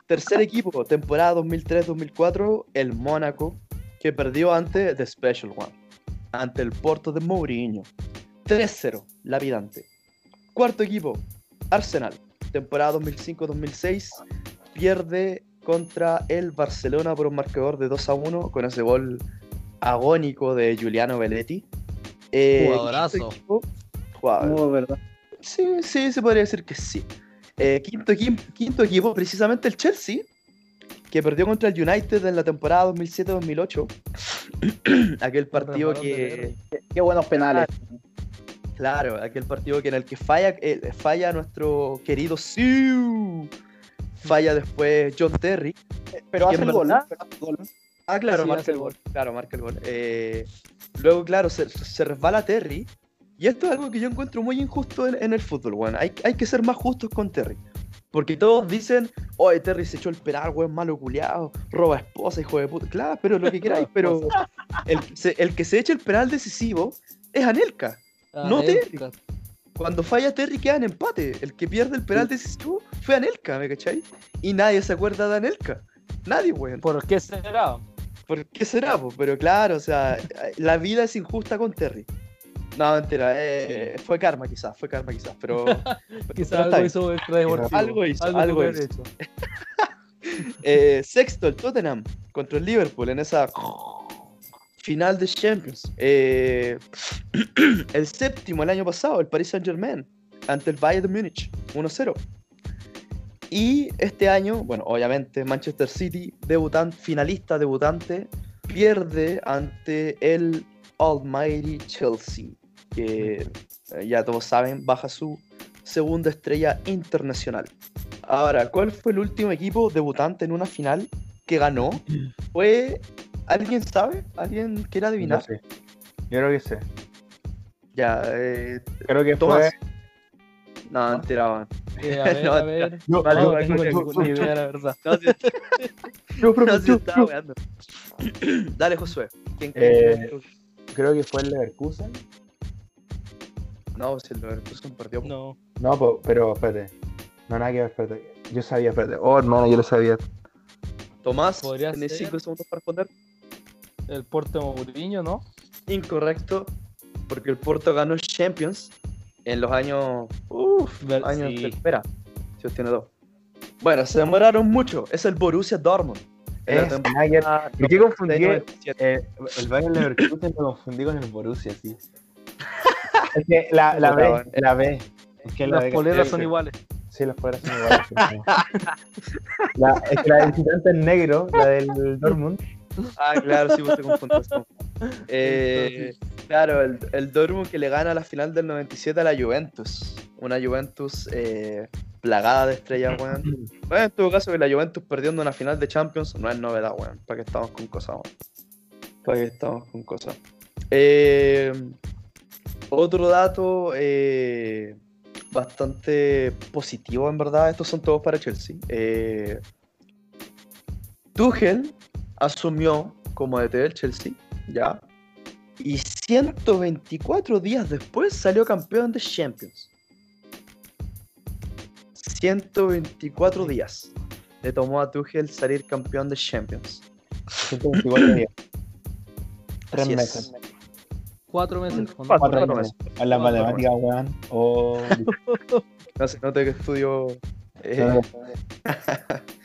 tercer equipo, temporada 2003-2004, el Mónaco, que perdió ante The Special One, ante el Porto de Mourinho. 3-0, lapidante. Cuarto equipo, Arsenal, temporada 2005-2006, pierde contra el Barcelona por un marcador de 2 a 1 con ese gol agónico de Giuliano Belletti. Eh, Jugadorazo. quinto equipo- jugador- No, verdad. Sí, sí, se podría decir que sí. Eh, quinto, equi- quinto equipo, precisamente el Chelsea, que perdió contra el United en la temporada 2007-2008. aquel partido que... Qué, qué buenos penales. Claro, aquel partido que en el que falla, eh, falla nuestro querido Siu. Falla después John Terry. Pero hace el gol, verdad- pero hace el gol. Ah, claro, Sí, marca el gol. Claro, marca el gol. Eh, luego, claro, se, se resbala Terry. Y esto es algo que yo encuentro muy injusto en, en el fútbol, weón. Hay, hay que ser más justos con Terry. Porque todos dicen, oye, Terry se echó el penal, weón, malo culiado, roba esposa, hijo de puta. Claro, pero lo que queráis, pero el, el que se echa el penal decisivo es Anelka. No te- Anelka. Cuando falla Terry queda en empate. El que pierde el penal decisivo fue Anelka, ¿me cachai? Y nadie se acuerda de Anelka. Nadie, weón. ¿Por qué será? ¿Por qué será? po? Pero claro, o sea, la vida es injusta con Terry. No, mentira, eh, fue karma quizás, fue karma quizás, pero... Quizás algo hizo extradeportivo. Algo hizo, algo hizo. hecho. Eh, sexto, el Tottenham contra el Liverpool en esa final de Champions. Eh, el séptimo el año pasado, el Paris Saint Germain ante el Bayern de Múnich, 1-0. Y este año, bueno, obviamente Manchester City, debutante, finalista debutante, pierde ante el Almighty Chelsea, que eh, ya todos saben, baja su segunda estrella internacional. Ahora, ¿cuál fue el último equipo debutante en una final que ganó? Fue. ¿Alguien sabe? ¿Alguien quiere No adivinar? sé. Yo creo que sé. Ya, eh, Creo que Tomás. fue. no, mentira, weón. Eh, a ver, No, a ver. No, Vale, no tengo ninguna idea, la verdad. No, Yo, profe, no, yo, estaba yo. weando. Dale, Josué. ¿Quién Eh, cree? Creo que fue el Leverkusen. No, si el Leverkusen perdió. No. No, po- pero espérate. No, nada que ver, espérate. Yo sabía, espérate. Oh, hermano, yo lo sabía. Tomás, ¿tienes ser. 5 segundos para responder? El Porto Mourinho, ¿no? Incorrecto, porque el Porto ganó Champions en los años. Uff, Ver- años sí. espera. Si os tiene dos. Bueno, se demoraron mucho. Es el Borussia Dortmund. La Es, ver. ¿Por qué confundí? 96-97. Eh, el Bayern Leverkusen lo confundí con el Borussia, sí. es que la, la B, la B. Es que la Las B- poleras son iguales. Sí, las poleras son iguales. La, es que la del visitante es negro, la del Dortmund. Ah, claro, sí, vos te confundís. se confunde. Eh, claro, el, el Dortmund que le gana la final del 97 a la Juventus. Una Juventus eh, plagada de estrellas, weón. Bueno, en todo caso, que la Juventus perdiendo una final de Champions no es novedad, weón. ¿Para qué estamos con cosas, weón? ¿Para qué estamos con cosas? Eh, otro dato eh, bastante positivo, en verdad. Estos son todos para Chelsea. Eh, Tuchel asumió como DT del Chelsea, ya. Y 124 días después salió campeón de Champions. 124 días le tomó a Tuchel salir campeón de Champions. 124 días. Tres Así es. meses. Cuatro meses. ¿o no? Cuatro, Cuatro cuatro meses. meses. A la Cuatro matemática, weón. Oh, No se nota que estudio. eh, no,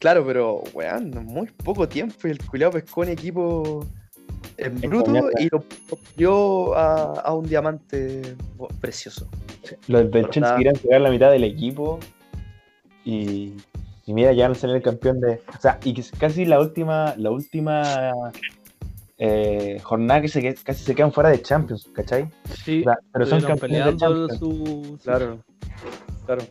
Claro, pero, weón, muy poco tiempo y el culiao pescó un equipo en bruto y lo dio a, a un diamante precioso. Los del. Chelsea querían pegar la mitad del equipo y, y mira, ya no salió el campeón de. O sea, y casi la última, la última eh, jornada que se, casi se quedan fuera de Champions, ¿cachai? Sí, O sea, pero son campeones de Champions. su- Claro. Claro.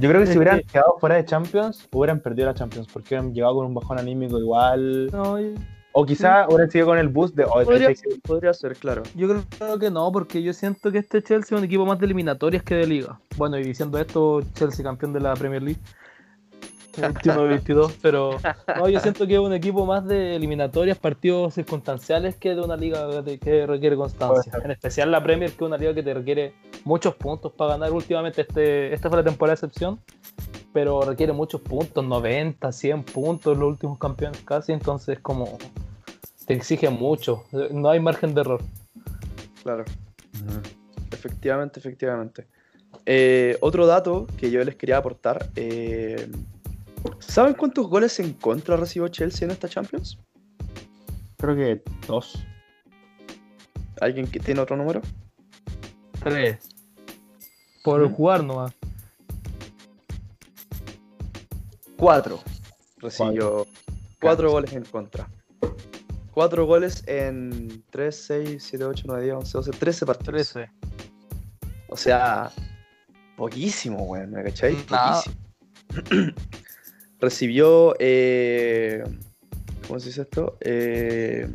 Yo creo que Es si hubieran que- quedado fuera de Champions, hubieran perdido la Champions, porque hubieran llegado con un bajón anímico igual. No, yo- O quizá hubieran seguido con el boost de. oh, Podría, podría ser, claro. Yo creo que no, porque yo siento que este Chelsea es un equipo más de eliminatorias que de liga. Bueno, y diciendo esto, Chelsea campeón de la Premier League. 21-22, pero no, yo siento que es un equipo más de eliminatorias, partidos circunstanciales que de una liga que requiere constancia. En especial la Premier, que es una liga que te requiere muchos puntos para ganar. Últimamente este, esta fue la temporada de excepción, pero requiere muchos puntos, 90, 100 puntos los últimos campeones casi, entonces como te exige mucho, no hay margen de error. Claro. Efectivamente, efectivamente. Eh, otro dato que yo les quería aportar. eh, ¿Saben cuántos goles en contra recibió Chelsea en esta Champions? Creo que dos. ¿Alguien que tiene otro número? Tres. Por Ujú. jugar nomás. Cuatro. Recibió cuatro goles en contra. Cuatro goles en 3, 6, 7, 8, 9, 10, 11, 12, 13 partidos. Trece. O sea, poquísimo, weón, ¿me cachai? Nada. Poquísimo. Recibió, eh, ¿cómo se dice esto? Eh,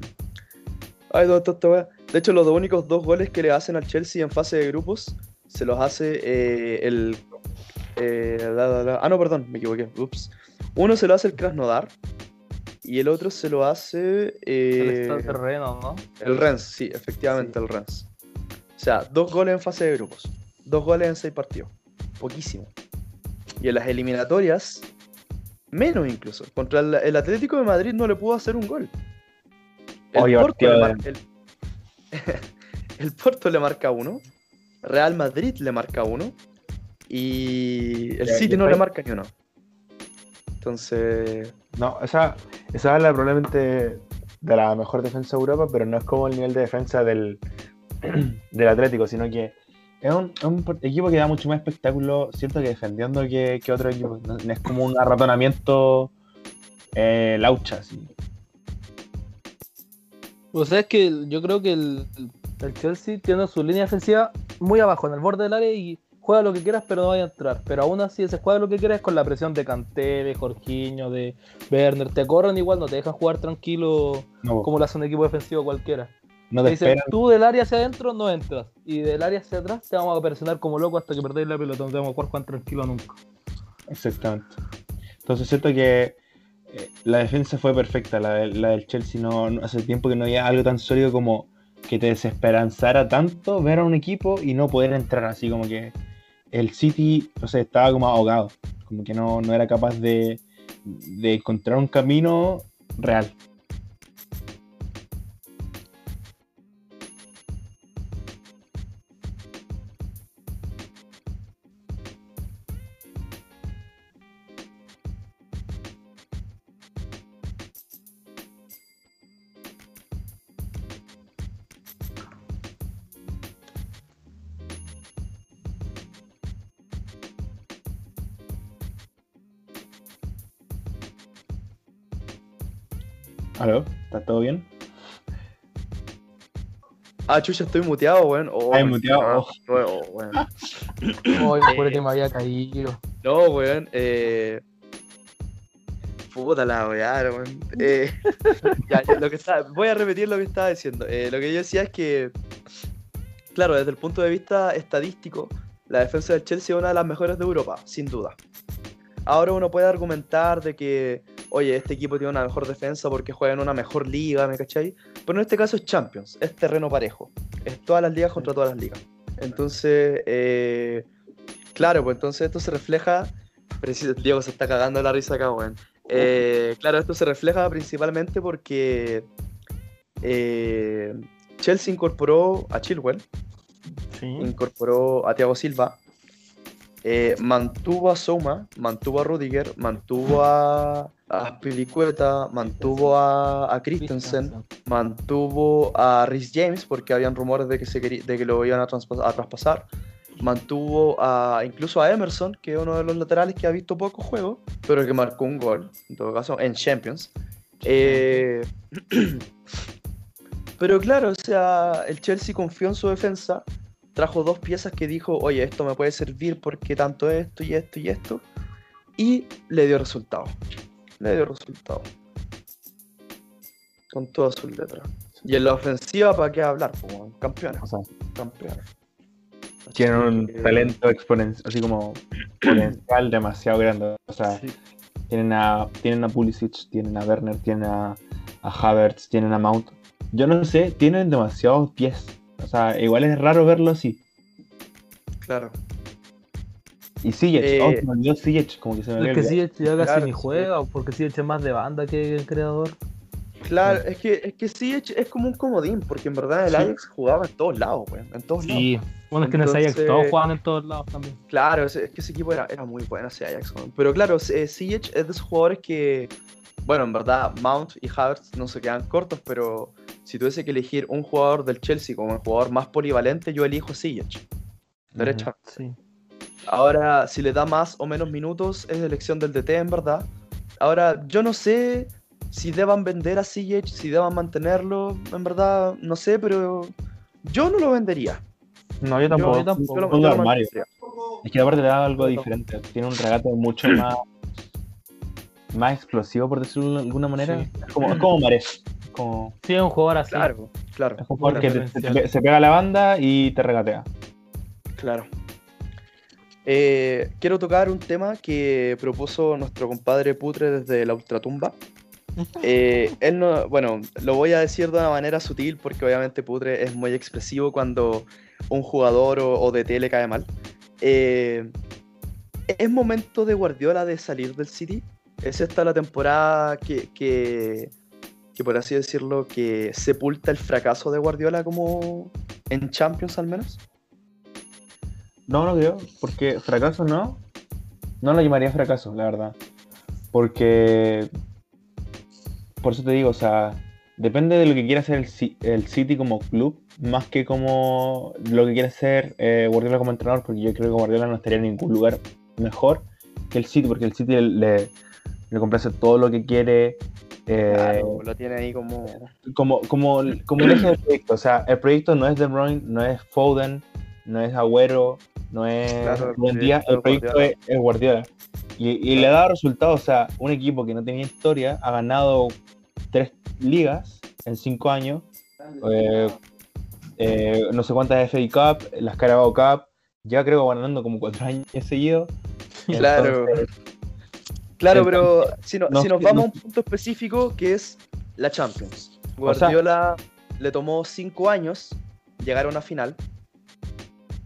ay, ¿dónde está esta weá? De hecho, los dos únicos dos goles que le hacen al Chelsea en fase de grupos se los hace eh, el... eh, la, la, la- ah, no, perdón, me equivoqué. Ups. Uno se lo hace el Krasnodar y el otro se lo hace... El eh, terreno, el Rennes, sí, efectivamente el Rennes. O sea, dos goles en fase de grupos. Dos goles en seis partidos. Poquísimo. Y en las eliminatorias, menos incluso. Contra el, el Atlético de Madrid no le pudo hacer un gol. El, Oye, Porto, le mar- el- el Porto le marca uno. Real Madrid le marca uno. Y el City no le marca ni uno. Entonces, No, esa, esa habla probablemente de la mejor defensa de Europa, pero no es como el nivel de defensa del, del Atlético, sino que es un, equipo que da mucho más espectáculo, siento que defendiendo que, que otro equipo. No, es como un arratonamiento eh, laucha, así. O sea, es que yo creo que el, el Chelsea tiene su línea defensiva muy abajo, en el borde del área y juega lo que quieras, pero no vaya a entrar. Pero aún así, ese juega lo que quieras con la presión de Kanté, de Jorginho, de Werner. Te corren igual, no te dejan jugar tranquilo No, como lo hace un equipo defensivo cualquiera. No Te te dicen, esperan. tú del área hacia adentro no entras. Y del área hacia atrás te vamos a presionar como loco hasta que perdáis la pelota. No te vamos a jugar Juan tranquilo nunca. Exactamente. Entonces siento que eh, la defensa fue perfecta, la, del- la del Chelsea no, no- hace tiempo que no había algo tan sólido como que te desesperanzara tanto ver a un equipo y no poder entrar así como que el City, no sé, estaba como ahogado, como que no, no era capaz de, de encontrar un camino real. Bien? ah, chucha, estoy muteado, weón. Oh, Ay, muteado, ah, oh. no, weón. Ay, me que me había caído. No, weón. Eh... Puta la weá, weón. Eh... ya, ya, lo que está... Voy a repetir lo que estaba diciendo. Eh, lo que yo decía es que, claro, desde el punto de vista estadístico, la defensa del Chelsea es una de las mejores de Europa, sin duda. Ahora uno puede argumentar de que, oye, este equipo tiene una mejor defensa porque juega en una mejor liga, ¿me cachai? Pero en este caso es Champions, es terreno parejo. Es todas las ligas contra todas las ligas. Entonces, eh, claro, pues entonces esto se refleja. Diego se está cagando la risa acá, weón. Eh, claro, esto se refleja principalmente porque eh, Chelsea incorporó a Chilwell, Sí. incorporó a Thiago Silva, eh, mantuvo a Souma, mantuvo a Rudiger, mantuvo a, a Pilicueta, mantuvo a, a Christensen, mantuvo a Rhys James porque habían rumores de que, se querí- de que lo iban a traspasar. Mantuvo a, incluso a Emerson, que es uno de los laterales que ha visto poco juego, pero que marcó un gol, en todo caso, en Champions. Eh, Pero claro, o sea, el Chelsea confió en su defensa, trajo dos piezas que dijo, oye, esto me puede servir porque tanto esto y esto y esto, y le dio resultado. Le dio resultado. Con todas sus letras. Y en la ofensiva, ¿para qué hablar? Como campeones. O sea, campeones. tienen un que- talento exponencial, así como exponencial demasiado grande. O sea, Sí. tienen a, tienen a Pulisic, tienen a Werner, tienen a, a Havertz, tienen a Mount. Yo no sé, tienen demasiados pies. O sea, igual es raro verlo así. Claro. Y Ziyech, Eh, oh, me olvidó como que se me Es había que sí, ya casi Claro, ni sí. juega, o porque sí es más de banda que el creador. Claro, es que, es que sí, es es como un comodín, porque en verdad el Sí. Ajax jugaba en todos lados, weón. En todos lados. Sí, bueno, es que en el Ajax Entonces- todos juegan en todos lados también. Claro, es, es que ese equipo era, era muy bueno, ese Ajax. weón. Pero claro, eh, Ziyech es de esos jugadores que, bueno, en verdad, Mount y Havertz no se quedan cortos, pero si tuviese que elegir un jugador del Chelsea como el jugador más polivalente, yo elijo Ziyech. Derecha. Sí. Ahora, si le da más o menos minutos, es elección del DT, en verdad. Ahora, yo no sé si deban vender a Ziyech, si deban mantenerlo, en verdad, no sé, pero yo no lo vendería. No, yo tampoco. yo tampoco. Yo lo- yo armario. Es que aparte le da algo diferente. Tiene un regate mucho más. más explosivo, por decirlo de alguna manera. Sí. Es como, como Mares. Como, Sí, es un jugador así. Claro, claro. es un jugador que te- te- se pega a la banda y te regatea. Claro. Eh, quiero tocar un tema que propuso nuestro compadre Putre desde la ultratumba. Eh, él no, bueno, lo voy a decir de una manera sutil porque obviamente Putre es muy expresivo cuando un jugador o, o DT le cae mal. Eh, ¿Es momento de Guardiola de salir del City? ¿Es esta la temporada que, que, que, por así decirlo, que sepulta el fracaso de Guardiola como en Champions al menos? No, no creo, porque fracaso no. No lo llamaría fracaso, la verdad. Porque. Por eso te digo, o sea, depende de lo que quiera hacer el, el City como club, más que como lo que quiera hacer eh, Guardiola como entrenador, porque yo creo que Guardiola no estaría en ningún lugar mejor que el City, porque el City le, le complace todo lo que quiere. Eh, Claro, lo tiene ahí como. como, como, como el eje del proyecto. O sea, el proyecto no es De Bruyne, no es Foden, no es Agüero, no es Claro, el Buen Día, el proyecto es es, Guardiola. Y, y le ha dado resultados. O sea, un equipo que no tenía historia ha ganado tres ligas en cinco años. eh, eh, no sé cuántas FA Cup, las Carabao Cup. Ya creo que ganando como cuatro años seguidos. Claro. Entonces, Claro, el- pero si, no- no si nos vamos a un punto específico que es la Champions. O sea- Guardiola le tomó cinco años llegar a una final.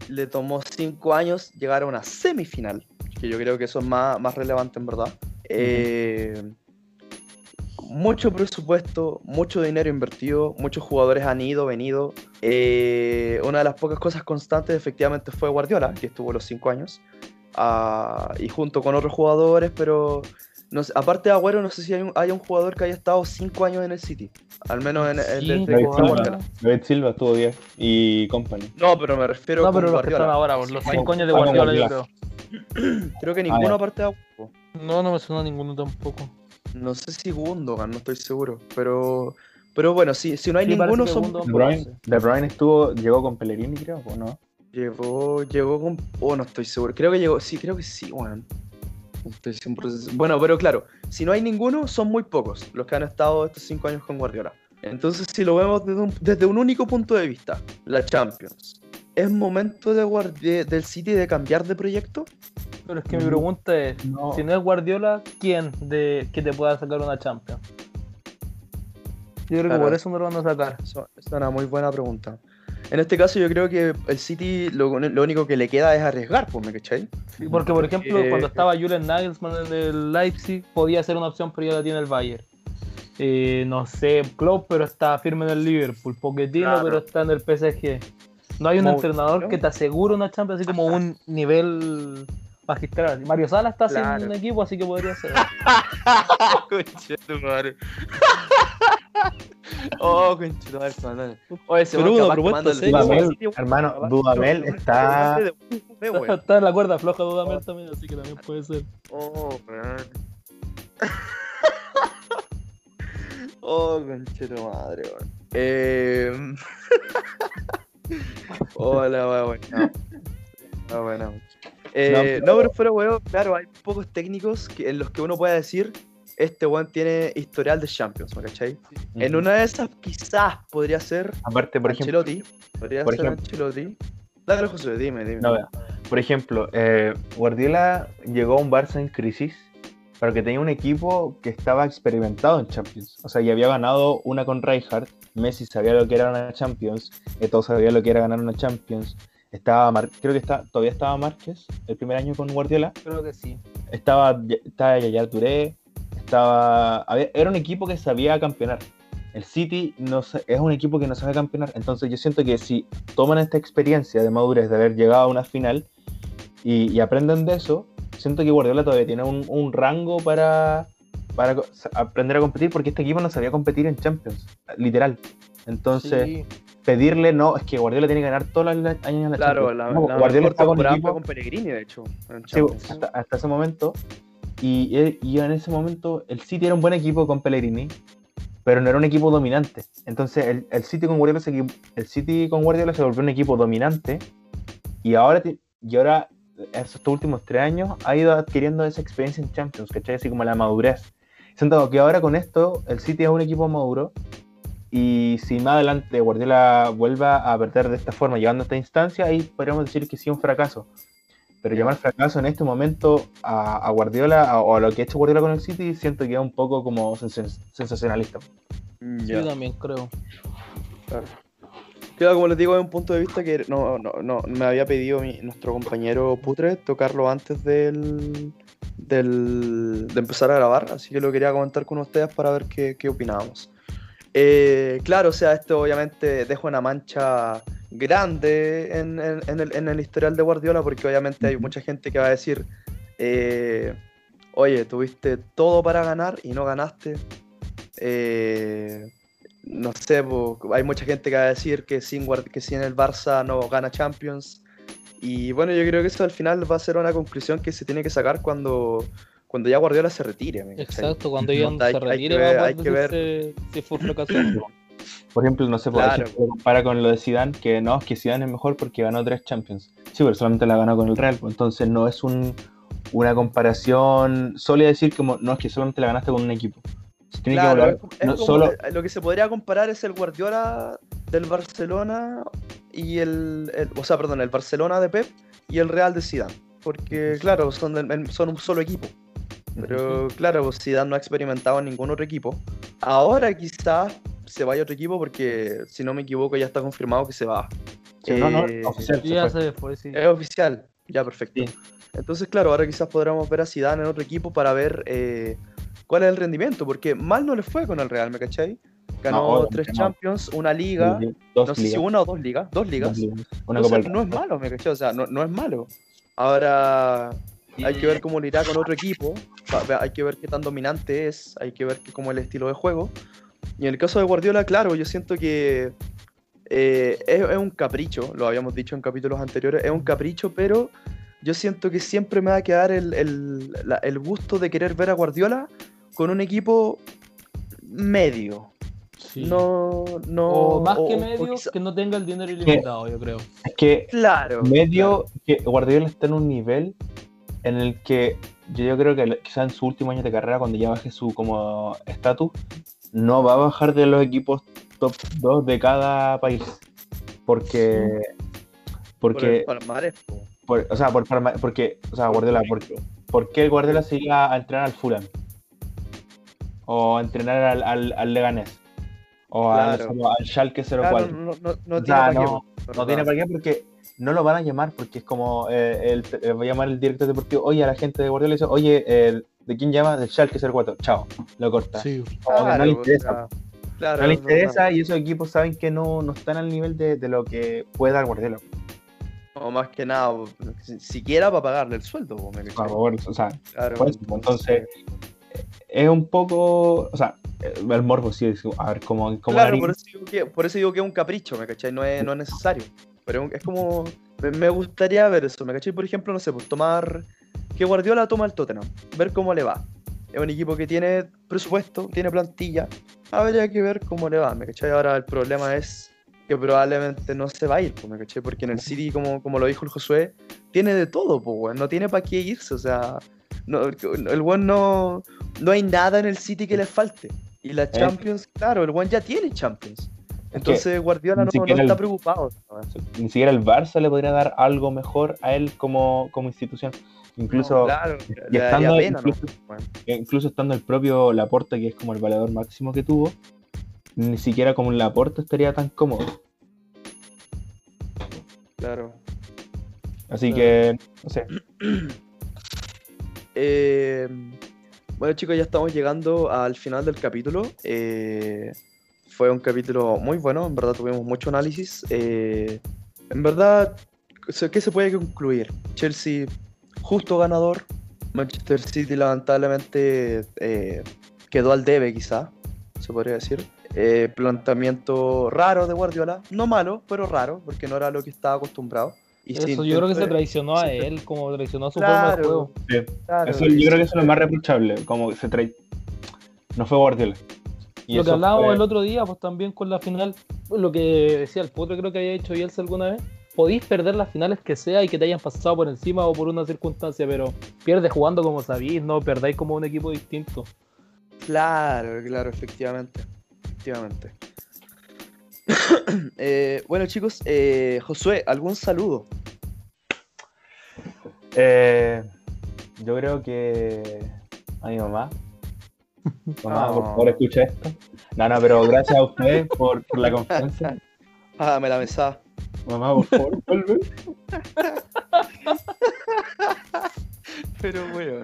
Le tomó cinco años llegar a una semifinal. Que yo creo que eso es más, más relevante en verdad. Eh, mucho presupuesto, mucho dinero invertido, muchos jugadores han ido, venido. Eh, una de las pocas cosas constantes efectivamente fue Guardiola, que estuvo los cinco años. Ah, y junto con otros jugadores, pero no sé, aparte de Agüero, no sé si hay un, hay un jugador que haya estado cinco años en el City. Al menos en, en- desde Cinco que David Silva. David Silva estuvo 10 y company. No, pero me refiero No, con pero los que Guardiola. están ahora, por los Sí, cinco años de Guardiola, yo creo. Creo que Ah, ninguno aparte de Agüero. No, no me suena ninguno tampoco. No sé si Gundogan, no estoy seguro. Pero, pero bueno, si, si no hay Sí, ninguno, que son Bruyne. De Bruyne estuvo, llegó con Pellegrini, creo, ¿o no? Llegó, llegó con. Oh, no estoy seguro. Creo que llegó. Sí, creo que sí, weón. No Estoy 100% Bueno, pero claro, si no hay ninguno, son muy pocos los que han estado estos cinco años con Guardiola. Entonces, si lo vemos desde un, desde un único punto de vista, la Champions, ¿es momento de Guardi- del City de cambiar de proyecto? Pero es que mi pregunta es, no. si no es Guardiola, ¿quién de que te pueda sacar una Champions? Yo creo que por eso no lo van a sacar. Es una muy buena pregunta. En este caso, yo creo que el City lo, lo único que le queda es arriesgar, pues, ¿me cachai? Sí, porque, por ejemplo, Eh, cuando estaba Julian Nagelsmann en el Leipzig, podía ser una opción, pero ya la tiene el Bayern. Eh, no sé, Klopp, pero está firme en el Liverpool. Pochettino, Claro. pero está en el PSG. No hay un entrenador que te asegure una Champions así como un nivel magistral. Mario Sala está Claro. sin un equipo, así que podría ser. Conchetumare. oh, conchetumare, hermano. Oye, ese Pero propuesta Dudamel, Hermano, Dudamel está- está en la cuerda floja Dudamel también, así que también puede ser. Oh, weón. Oh, conchetumadre, weón. Eh... Hola, wea, buena. Ah, buena. Eh, no, pero fuera weón, claro, hay pocos técnicos que- en los que uno pueda decir este weón tiene historial de Champions, ¿me cachai? En una de esas quizás podría ser Aparte, por ejemplo, Ancelotti. Podría por ser ejemplo. Ancelotti. Dale, José, dime, dime. No. Por ejemplo, eh, Guardiola llegó a un Barça en crisis, pero que tenía un equipo que estaba experimentado en Champions. O sea, ya había ganado una con Rijkaard, Messi sabía lo que era una Champions, Eto'o sabía lo que era ganar una Champions. Estaba Mar- creo que está, todavía estaba Márquez el primer año con Guardiola. Creo que sí. Estaba, estaba Yaya Touré, estaba, había- era un equipo que sabía campeonar. El City no es un equipo que no sabe campeonar. Entonces yo siento que si toman esta experiencia de madurez de haber llegado a una final y, y aprenden de eso, siento que Guardiola todavía tiene un, un rango para, para aprender a competir porque este equipo no sabía competir en Champions, literal. Entonces, Sí. Pedirle, no, es que Guardiola tiene que ganar todos los años en la Claro, Champions. la, No, la Guardiola está con equipo- con Pellegrini, de hecho. Sí, hasta, hasta ese momento. Y, eh, y en ese momento el City era un buen equipo con Pellegrini, pero no era un equipo dominante. Entonces el, el City con Guardiola se, el City con Guardiola se volvió un equipo dominante y ahora, y ahora estos últimos tres años ha ido adquiriendo esa experiencia en Champions, ¿cachai? Así como la madurez. Siento que ahora con esto el City es un equipo maduro y si más adelante Guardiola vuelva a perder de esta forma, llegando a esta instancia, ahí podríamos decir que sí un fracaso. Pero llamar fracaso en este momento a, a Guardiola a- o a lo que ha hecho Guardiola con el City, siento que es un poco como sens- sensacionalista. Mm, Sí, yo también creo. Claro. Claro, como les digo, es un punto de vista que no, no, no me había pedido mi- nuestro compañero Putre tocarlo antes del, del, de empezar a grabar, así que lo quería comentar con ustedes para ver qué, qué opinábamos. Eh, claro, o sea, esto obviamente deja una mancha grande en, en- en el, en el historial de Guardiola, porque obviamente hay mucha gente que va a decir, eh, oye, tuviste todo para ganar y no ganaste. Eh, no sé, hay mucha gente que va a decir que sin, que sin el Barça no gana Champions. Y bueno, yo creo que eso al final va a ser una conclusión que se tiene que sacar cuando, cuando ya Guardiola se retire. ¿me? Exacto, cuando ya Hay- se hay que retire ver- va a hay que ver. si fue. Por ejemplo, no sé, Claro. compara con lo de Zidane, que no, es que Zidane es mejor porque ganó tres Champions. Sí, pero solamente la ganó con el Real, pues, entonces no es un, una comparación sólida decir como, no, es que solamente la ganaste con un equipo. Se tiene Claro, que es hablar, como- es no, solo, eh, lo que se podría comparar es el Guardiola del Barcelona y el, el- o sea, perdón, el Barcelona de Pep y el Real de Zidane, porque claro, son, son un solo equipo. Pero claro, pues, Zidane no ha experimentado en ningún otro equipo. Ahora quizás se vaya a otro equipo porque si no me equivoco ya está confirmado que se va. Sí, no, no, Eh, oficial, se ya fue. se fue, sí. es oficial, ya perfecto. Sí. Entonces, claro, ahora quizás podremos ver a Zidane en otro equipo para ver eh, cuál es el rendimiento, porque mal no le fue con el Real, ¿me cachai? Ganó No, tres no. Champions, una liga, Sí, Dos no sé si ligas, una o dos ligas, dos ligas. dos ligas, una Entonces, no es malo, ¿me cachai? O sea, no, no es malo. Ahora hay que ver cómo le irá con otro equipo, hay que ver qué tan dominante es, hay que ver qué, cómo es el estilo de juego. Y en el caso de Guardiola, claro, yo siento que eh, es, es un capricho, lo habíamos dicho en capítulos anteriores, es un capricho, pero yo siento que siempre me va a quedar el, el- la- el gusto de querer ver a Guardiola con un equipo medio. Sí. No, no. o más o- que medio, quizá- que no tenga el dinero ilimitado, yo creo. Es que Claro. medio que Guardiola está en un nivel en el que yo, creo que quizá en su último año de carrera, cuando ya baje su como estatus, no va a bajar de los equipos top 2 de cada país. Porque. Por Porque. el palmarés, po. por- o sea, por, porque. O sea, Guardiola, por, ¿por qué el Guardiola se iba a entrenar al Fulham? O a entrenar al, al, al Leganés. O al, Claro. al Schalke 04. Claro, no, no, no O tiene sea, pa' qué, no- No tiene para qué porque no lo van a llamar porque es como eh, el, eh, va a llamar el director deportivo, oye, a la gente de Guardiola dice, oye, eh, ¿de quién llama? Del Schalke 04, chao, lo corta. Sí. No le interesa. claro, no le no, interesa y esos equipos saben que no, no están al nivel de, de lo que puede dar Guardiola. o más que nada, siquiera para pagarle el sueldo, Por favor, o sea, Claro, entonces es un poco, o sea, el morbo sí, a ver cómo, cómo Claro, por eso, digo que, por eso digo que es un capricho, ¿me cachai? No es, no es necesario. Pero es como. Me, me gustaría ver eso, ¿me cachai? Por ejemplo, no sé, pues tomar. Que Guardiola toma el Tottenham, ver cómo le va. es un equipo que tiene presupuesto, tiene plantilla. Habría que ver cómo le va, ¿me cachai? Ahora el problema es que probablemente no se va a ir, pues, ¿me cachai? Porque en el City, como, como lo dijo el Josué, tiene de todo, pues, weón. No tiene para qué irse, o sea, no, el weón no, no hay nada en el City que le falte. Y la Champions, claro, el weón ya tiene Champions. Entonces Guardiola no, no está el- preocupado. Ni siquiera el Barça le podría dar algo mejor a él como, como institución. Incluso, No, claro, y estando pena, ¿no? incluso- Weón. incluso estando el propio Laporta, que es como el valedor máximo que tuvo, ni siquiera como un Laporta estaría tan cómodo. Claro. Así que, no sé. Eh, bueno chicos, ya estamos llegando al final del capítulo. Eh, fue un capítulo muy bueno, en verdad tuvimos mucho análisis. Eh, en verdad, ¿qué se puede concluir? Chelsea, justo ganador. Manchester City lamentablemente eh, quedó al debe quizá, se podría decir. Eh, planteamiento raro de Guardiola, no malo, pero raro, porque no era lo que estaba acostumbrado. Y Eso yo creo que se intentó- traicionó a intentó- él, como traicionó a su forma de Claro. juego. Sí. Claro, Eso, yo creo que eso es lo más reprochable, como se trae. No fue Guardiola. Y lo que hablábamos fue- el otro día, pues también con la final, pues, lo que decía el Potro, creo que había hecho Bielsa alguna vez. Podéis perder las finales que sea y que te hayan pasado por encima o por una circunstancia, pero pierdes jugando como sabéis, no perdáis como un equipo distinto. Claro, claro, efectivamente. Efectivamente. Eh, bueno, chicos, eh, Josué, ¿algún saludo? Eh, yo creo que a mi mamá. Mamá, por Oh. favor, escucha esto. No, no, pero gracias a ustedes por, por la confianza. Ah, me la besaba. Mamá, por favor, vuelve. Pero bueno.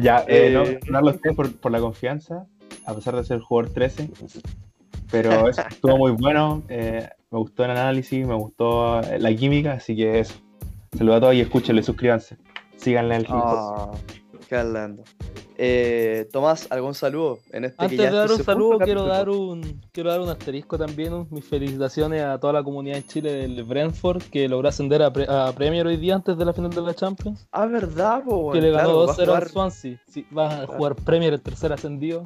Ya, eh, no, Eh. darle a ustedes por, por la confianza, a pesar de ser jugador 13. Pero eso estuvo muy bueno. eh, me gustó el análisis, me gustó eh, la química, así que eso. Saludos a todos y escúchenle, suscríbanse. Síganle el ritmo. Lindo. Eh, Tomás, ¿algún saludo? En este que Antes ya de dar un saludo, quiero capítulo? dar un, quiero dar un asterisco también. mis felicitaciones a toda la comunidad en Chile del Brentford que logró ascender a, pre- a Premier hoy día antes de la final de la Champions. Ah, ¿verdad? po, que le ganó Claro, va a 2-0 jugar- al Swansea. Sí, va a jugar Premier el tercer ascendido.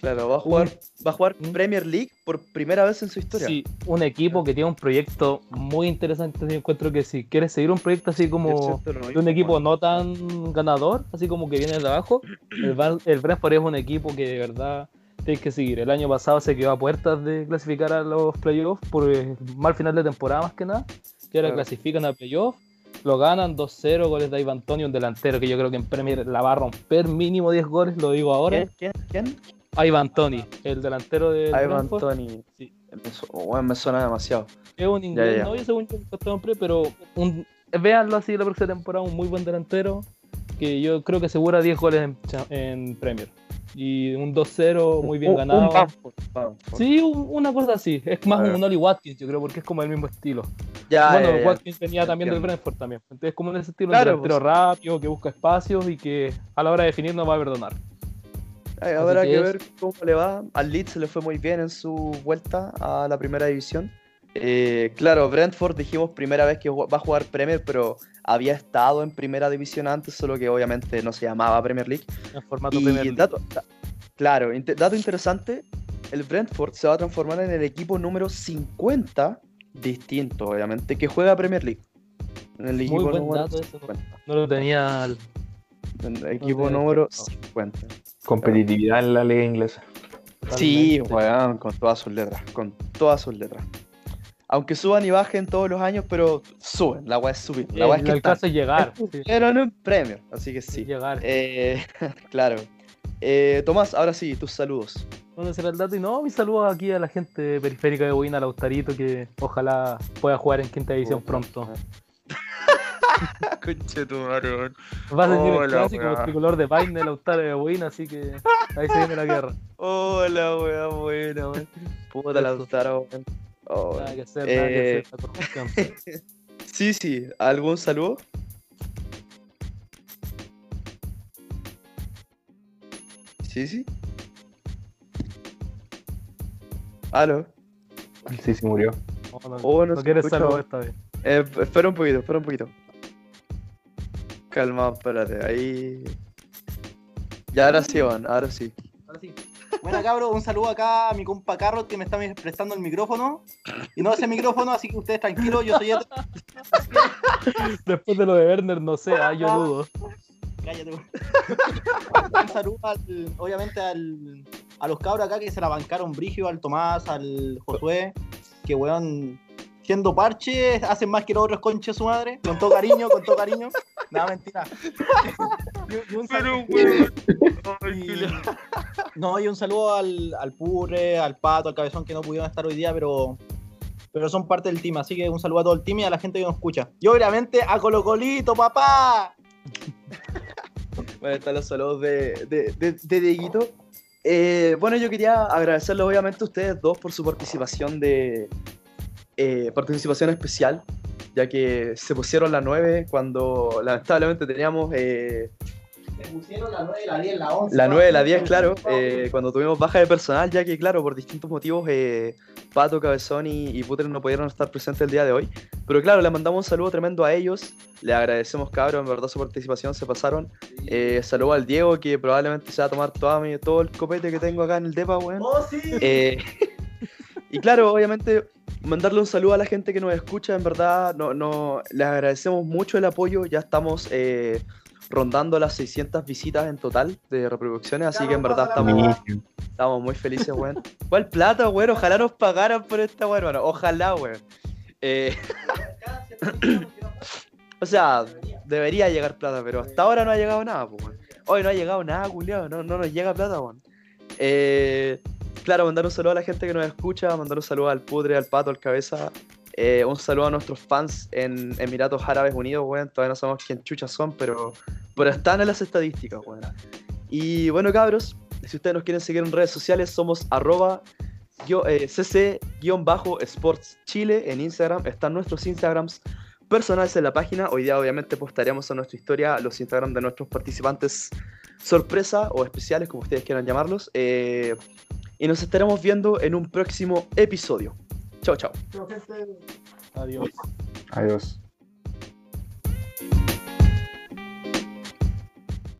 Claro, va a jugar, va a jugar Mm. Premier League por primera vez en su historia. Sí, un equipo que tiene un proyecto muy interesante. Yo encuentro que si quieres seguir un proyecto así como de un equipo no tan ganador, así como que viene de abajo, el, el Brentford es un equipo que de verdad tienes que seguir. El año pasado se quedó a puertas de clasificar a los playoffs por el mal final de temporada más que nada. Que ahora Claro. clasifican a playoffs, lo ganan 2-0, goles de Ivan Antonio, un delantero que yo creo que en Premier la va a romper mínimo 10 goles, lo digo ahora. ¿Quién? ¿Quién? Ivan Tony, el delantero de Ivan Tony. Sí. Me, su- weón, me suena demasiado. Es un inglés, ya. no yo según yo pero un, véanlo así la próxima temporada, un muy buen delantero que yo creo que asegura 10 goles en, en Premier. Y un 2-0 muy bien Un- ganado. Un Bamford, Bamford. sí, un- una cosa así. Es más un Oli Watkins, yo creo, porque es como el mismo estilo. Ya, bueno, ya, ya. Watkins venía también del. Brentford también. Entonces, como en ese estilo, Claro, un delantero rápido, que busca espacios y que a la hora de definir no va a perdonar. Ay, Habrá que que ver cómo le va. Al Leeds se le fue muy bien en su vuelta a la primera división. Eh, claro, Brentford dijimos primera vez que va a jugar Premier, pero había estado en primera división antes, solo que obviamente no se llamaba Premier League. En formato Y Premier League. dato, claro, dato interesante, el Brentford se va a transformar en el equipo número 50, distinto obviamente, que juega Premier League. En el equipo buen número dato ese, 50. No lo tenía equipo tenía número puesto. 50. Competitividad en la liga inglesa. Sí, weón, con todas sus letras, con todas sus letras. Aunque suban y bajen todos los años, pero suben, la weá es subir. La weá es el, que el están. caso es llegar. sí, Pero no en Premier, así que sí. llegar. Eh, claro. Eh, Tomás, ahora sí, tus saludos. ¿Dónde será el dato? Y no, mis saludos aquí a la gente periférica de Boina, Lautarito, que ojalá pueda jugar en quinta división pronto. Conche tu madre, weón. Va a ser el Hola, clásico, el tricolor de Paine, Lautaro de Boina, así que ahí se viene la guerra. Hola, weá, buena, weón. Puta. Lautaro, weón. Oh. Nada que hacer, nada que Eh. hacer. la. Sí, sí, ¿algún saludo? Sí, sí. Aló. Sí, sí murió. No, Oh, no quieres saludos esta vez. Eh, espera un poquito, espera un poquito. Calma, espérate, ahí. Ya ahora sí, Juan, ahora sí. Ahora sí. Bueno, cabros, un saludo acá a mi compa Carrot que me está prestando el micrófono. Y no ese micrófono, así que ustedes tranquilos, yo soy Edgar. Después de lo de Werner, no sé, ah, yo dudo. Cállate. un saludo, al- obviamente, al, a los cabros acá que se la bancaron Brigio, al Tomás, al Josué, que weón, siendo parche, hacen más que los otros conches su madre. Con todo cariño, con todo cariño. Nada, mentira. Y- y un saludo- y- no, y un saludo al, al Purre, al Pato, al Cabezón que no pudieron estar hoy día, pero, pero son parte del team. Así que un saludo a todo el team y a la gente que nos escucha. Y obviamente a Colo Colito, papá. Bueno, están los saludos de, de, de, de Dieguito. Eh, bueno, yo quería agradecerles obviamente a ustedes dos por su participación de eh, participación especial, ya que se pusieron la 9 cuando lamentablemente teníamos eh, Se pusieron la 9, la 10, la 11. la 9, la 10, claro, eh, cuando tuvimos baja de personal, ya que claro, por distintos motivos eh, Pato, Cabezón y, y Puter no pudieron estar presentes el día de hoy. Pero claro, les mandamos un saludo tremendo a ellos. Les agradecemos, cabros, en verdad su participación, se pasaron. Eh, saludo al Diego, que probablemente se va a tomar toda mi- todo el copete que tengo acá en el depa, weón. ¡Oh, sí! Y claro, obviamente, mandarle un saludo a la gente que nos escucha, en verdad, no, no, les agradecemos mucho el apoyo, ya estamos eh, rondando las 600 visitas en total de reproducciones, así que en verdad estamos, estamos muy felices, weón. ¿Cuál plata, weón? Ojalá nos pagaran por esta weón, hermano. Ojalá, weón. Eh, o sea, debería llegar plata, pero hasta ahora no ha llegado nada, pues, weón. Hoy no ha llegado nada, culiado, no, no nos llega plata, weón. Eh, claro, mandar un saludo a la gente que nos escucha, mandar un saludo al Pudre, al Pato, al Cabeza. eh, un saludo a nuestros fans en Emiratos Árabes Unidos, weón. Todavía no sabemos quién chuchas son, pero, pero están en las estadísticas, weón. Y bueno, cabros, si ustedes nos quieren seguir en redes sociales, somos arroba eh, cc-sports chile en Instagram. Están nuestros Instagrams personales en la página. Hoy día obviamente postaremos a nuestra historia los Instagram de nuestros participantes sorpresa o especiales, como ustedes quieran llamarlos. Eh, y nos estaremos viendo en un próximo episodio. Chao, chao. Adiós. Adiós.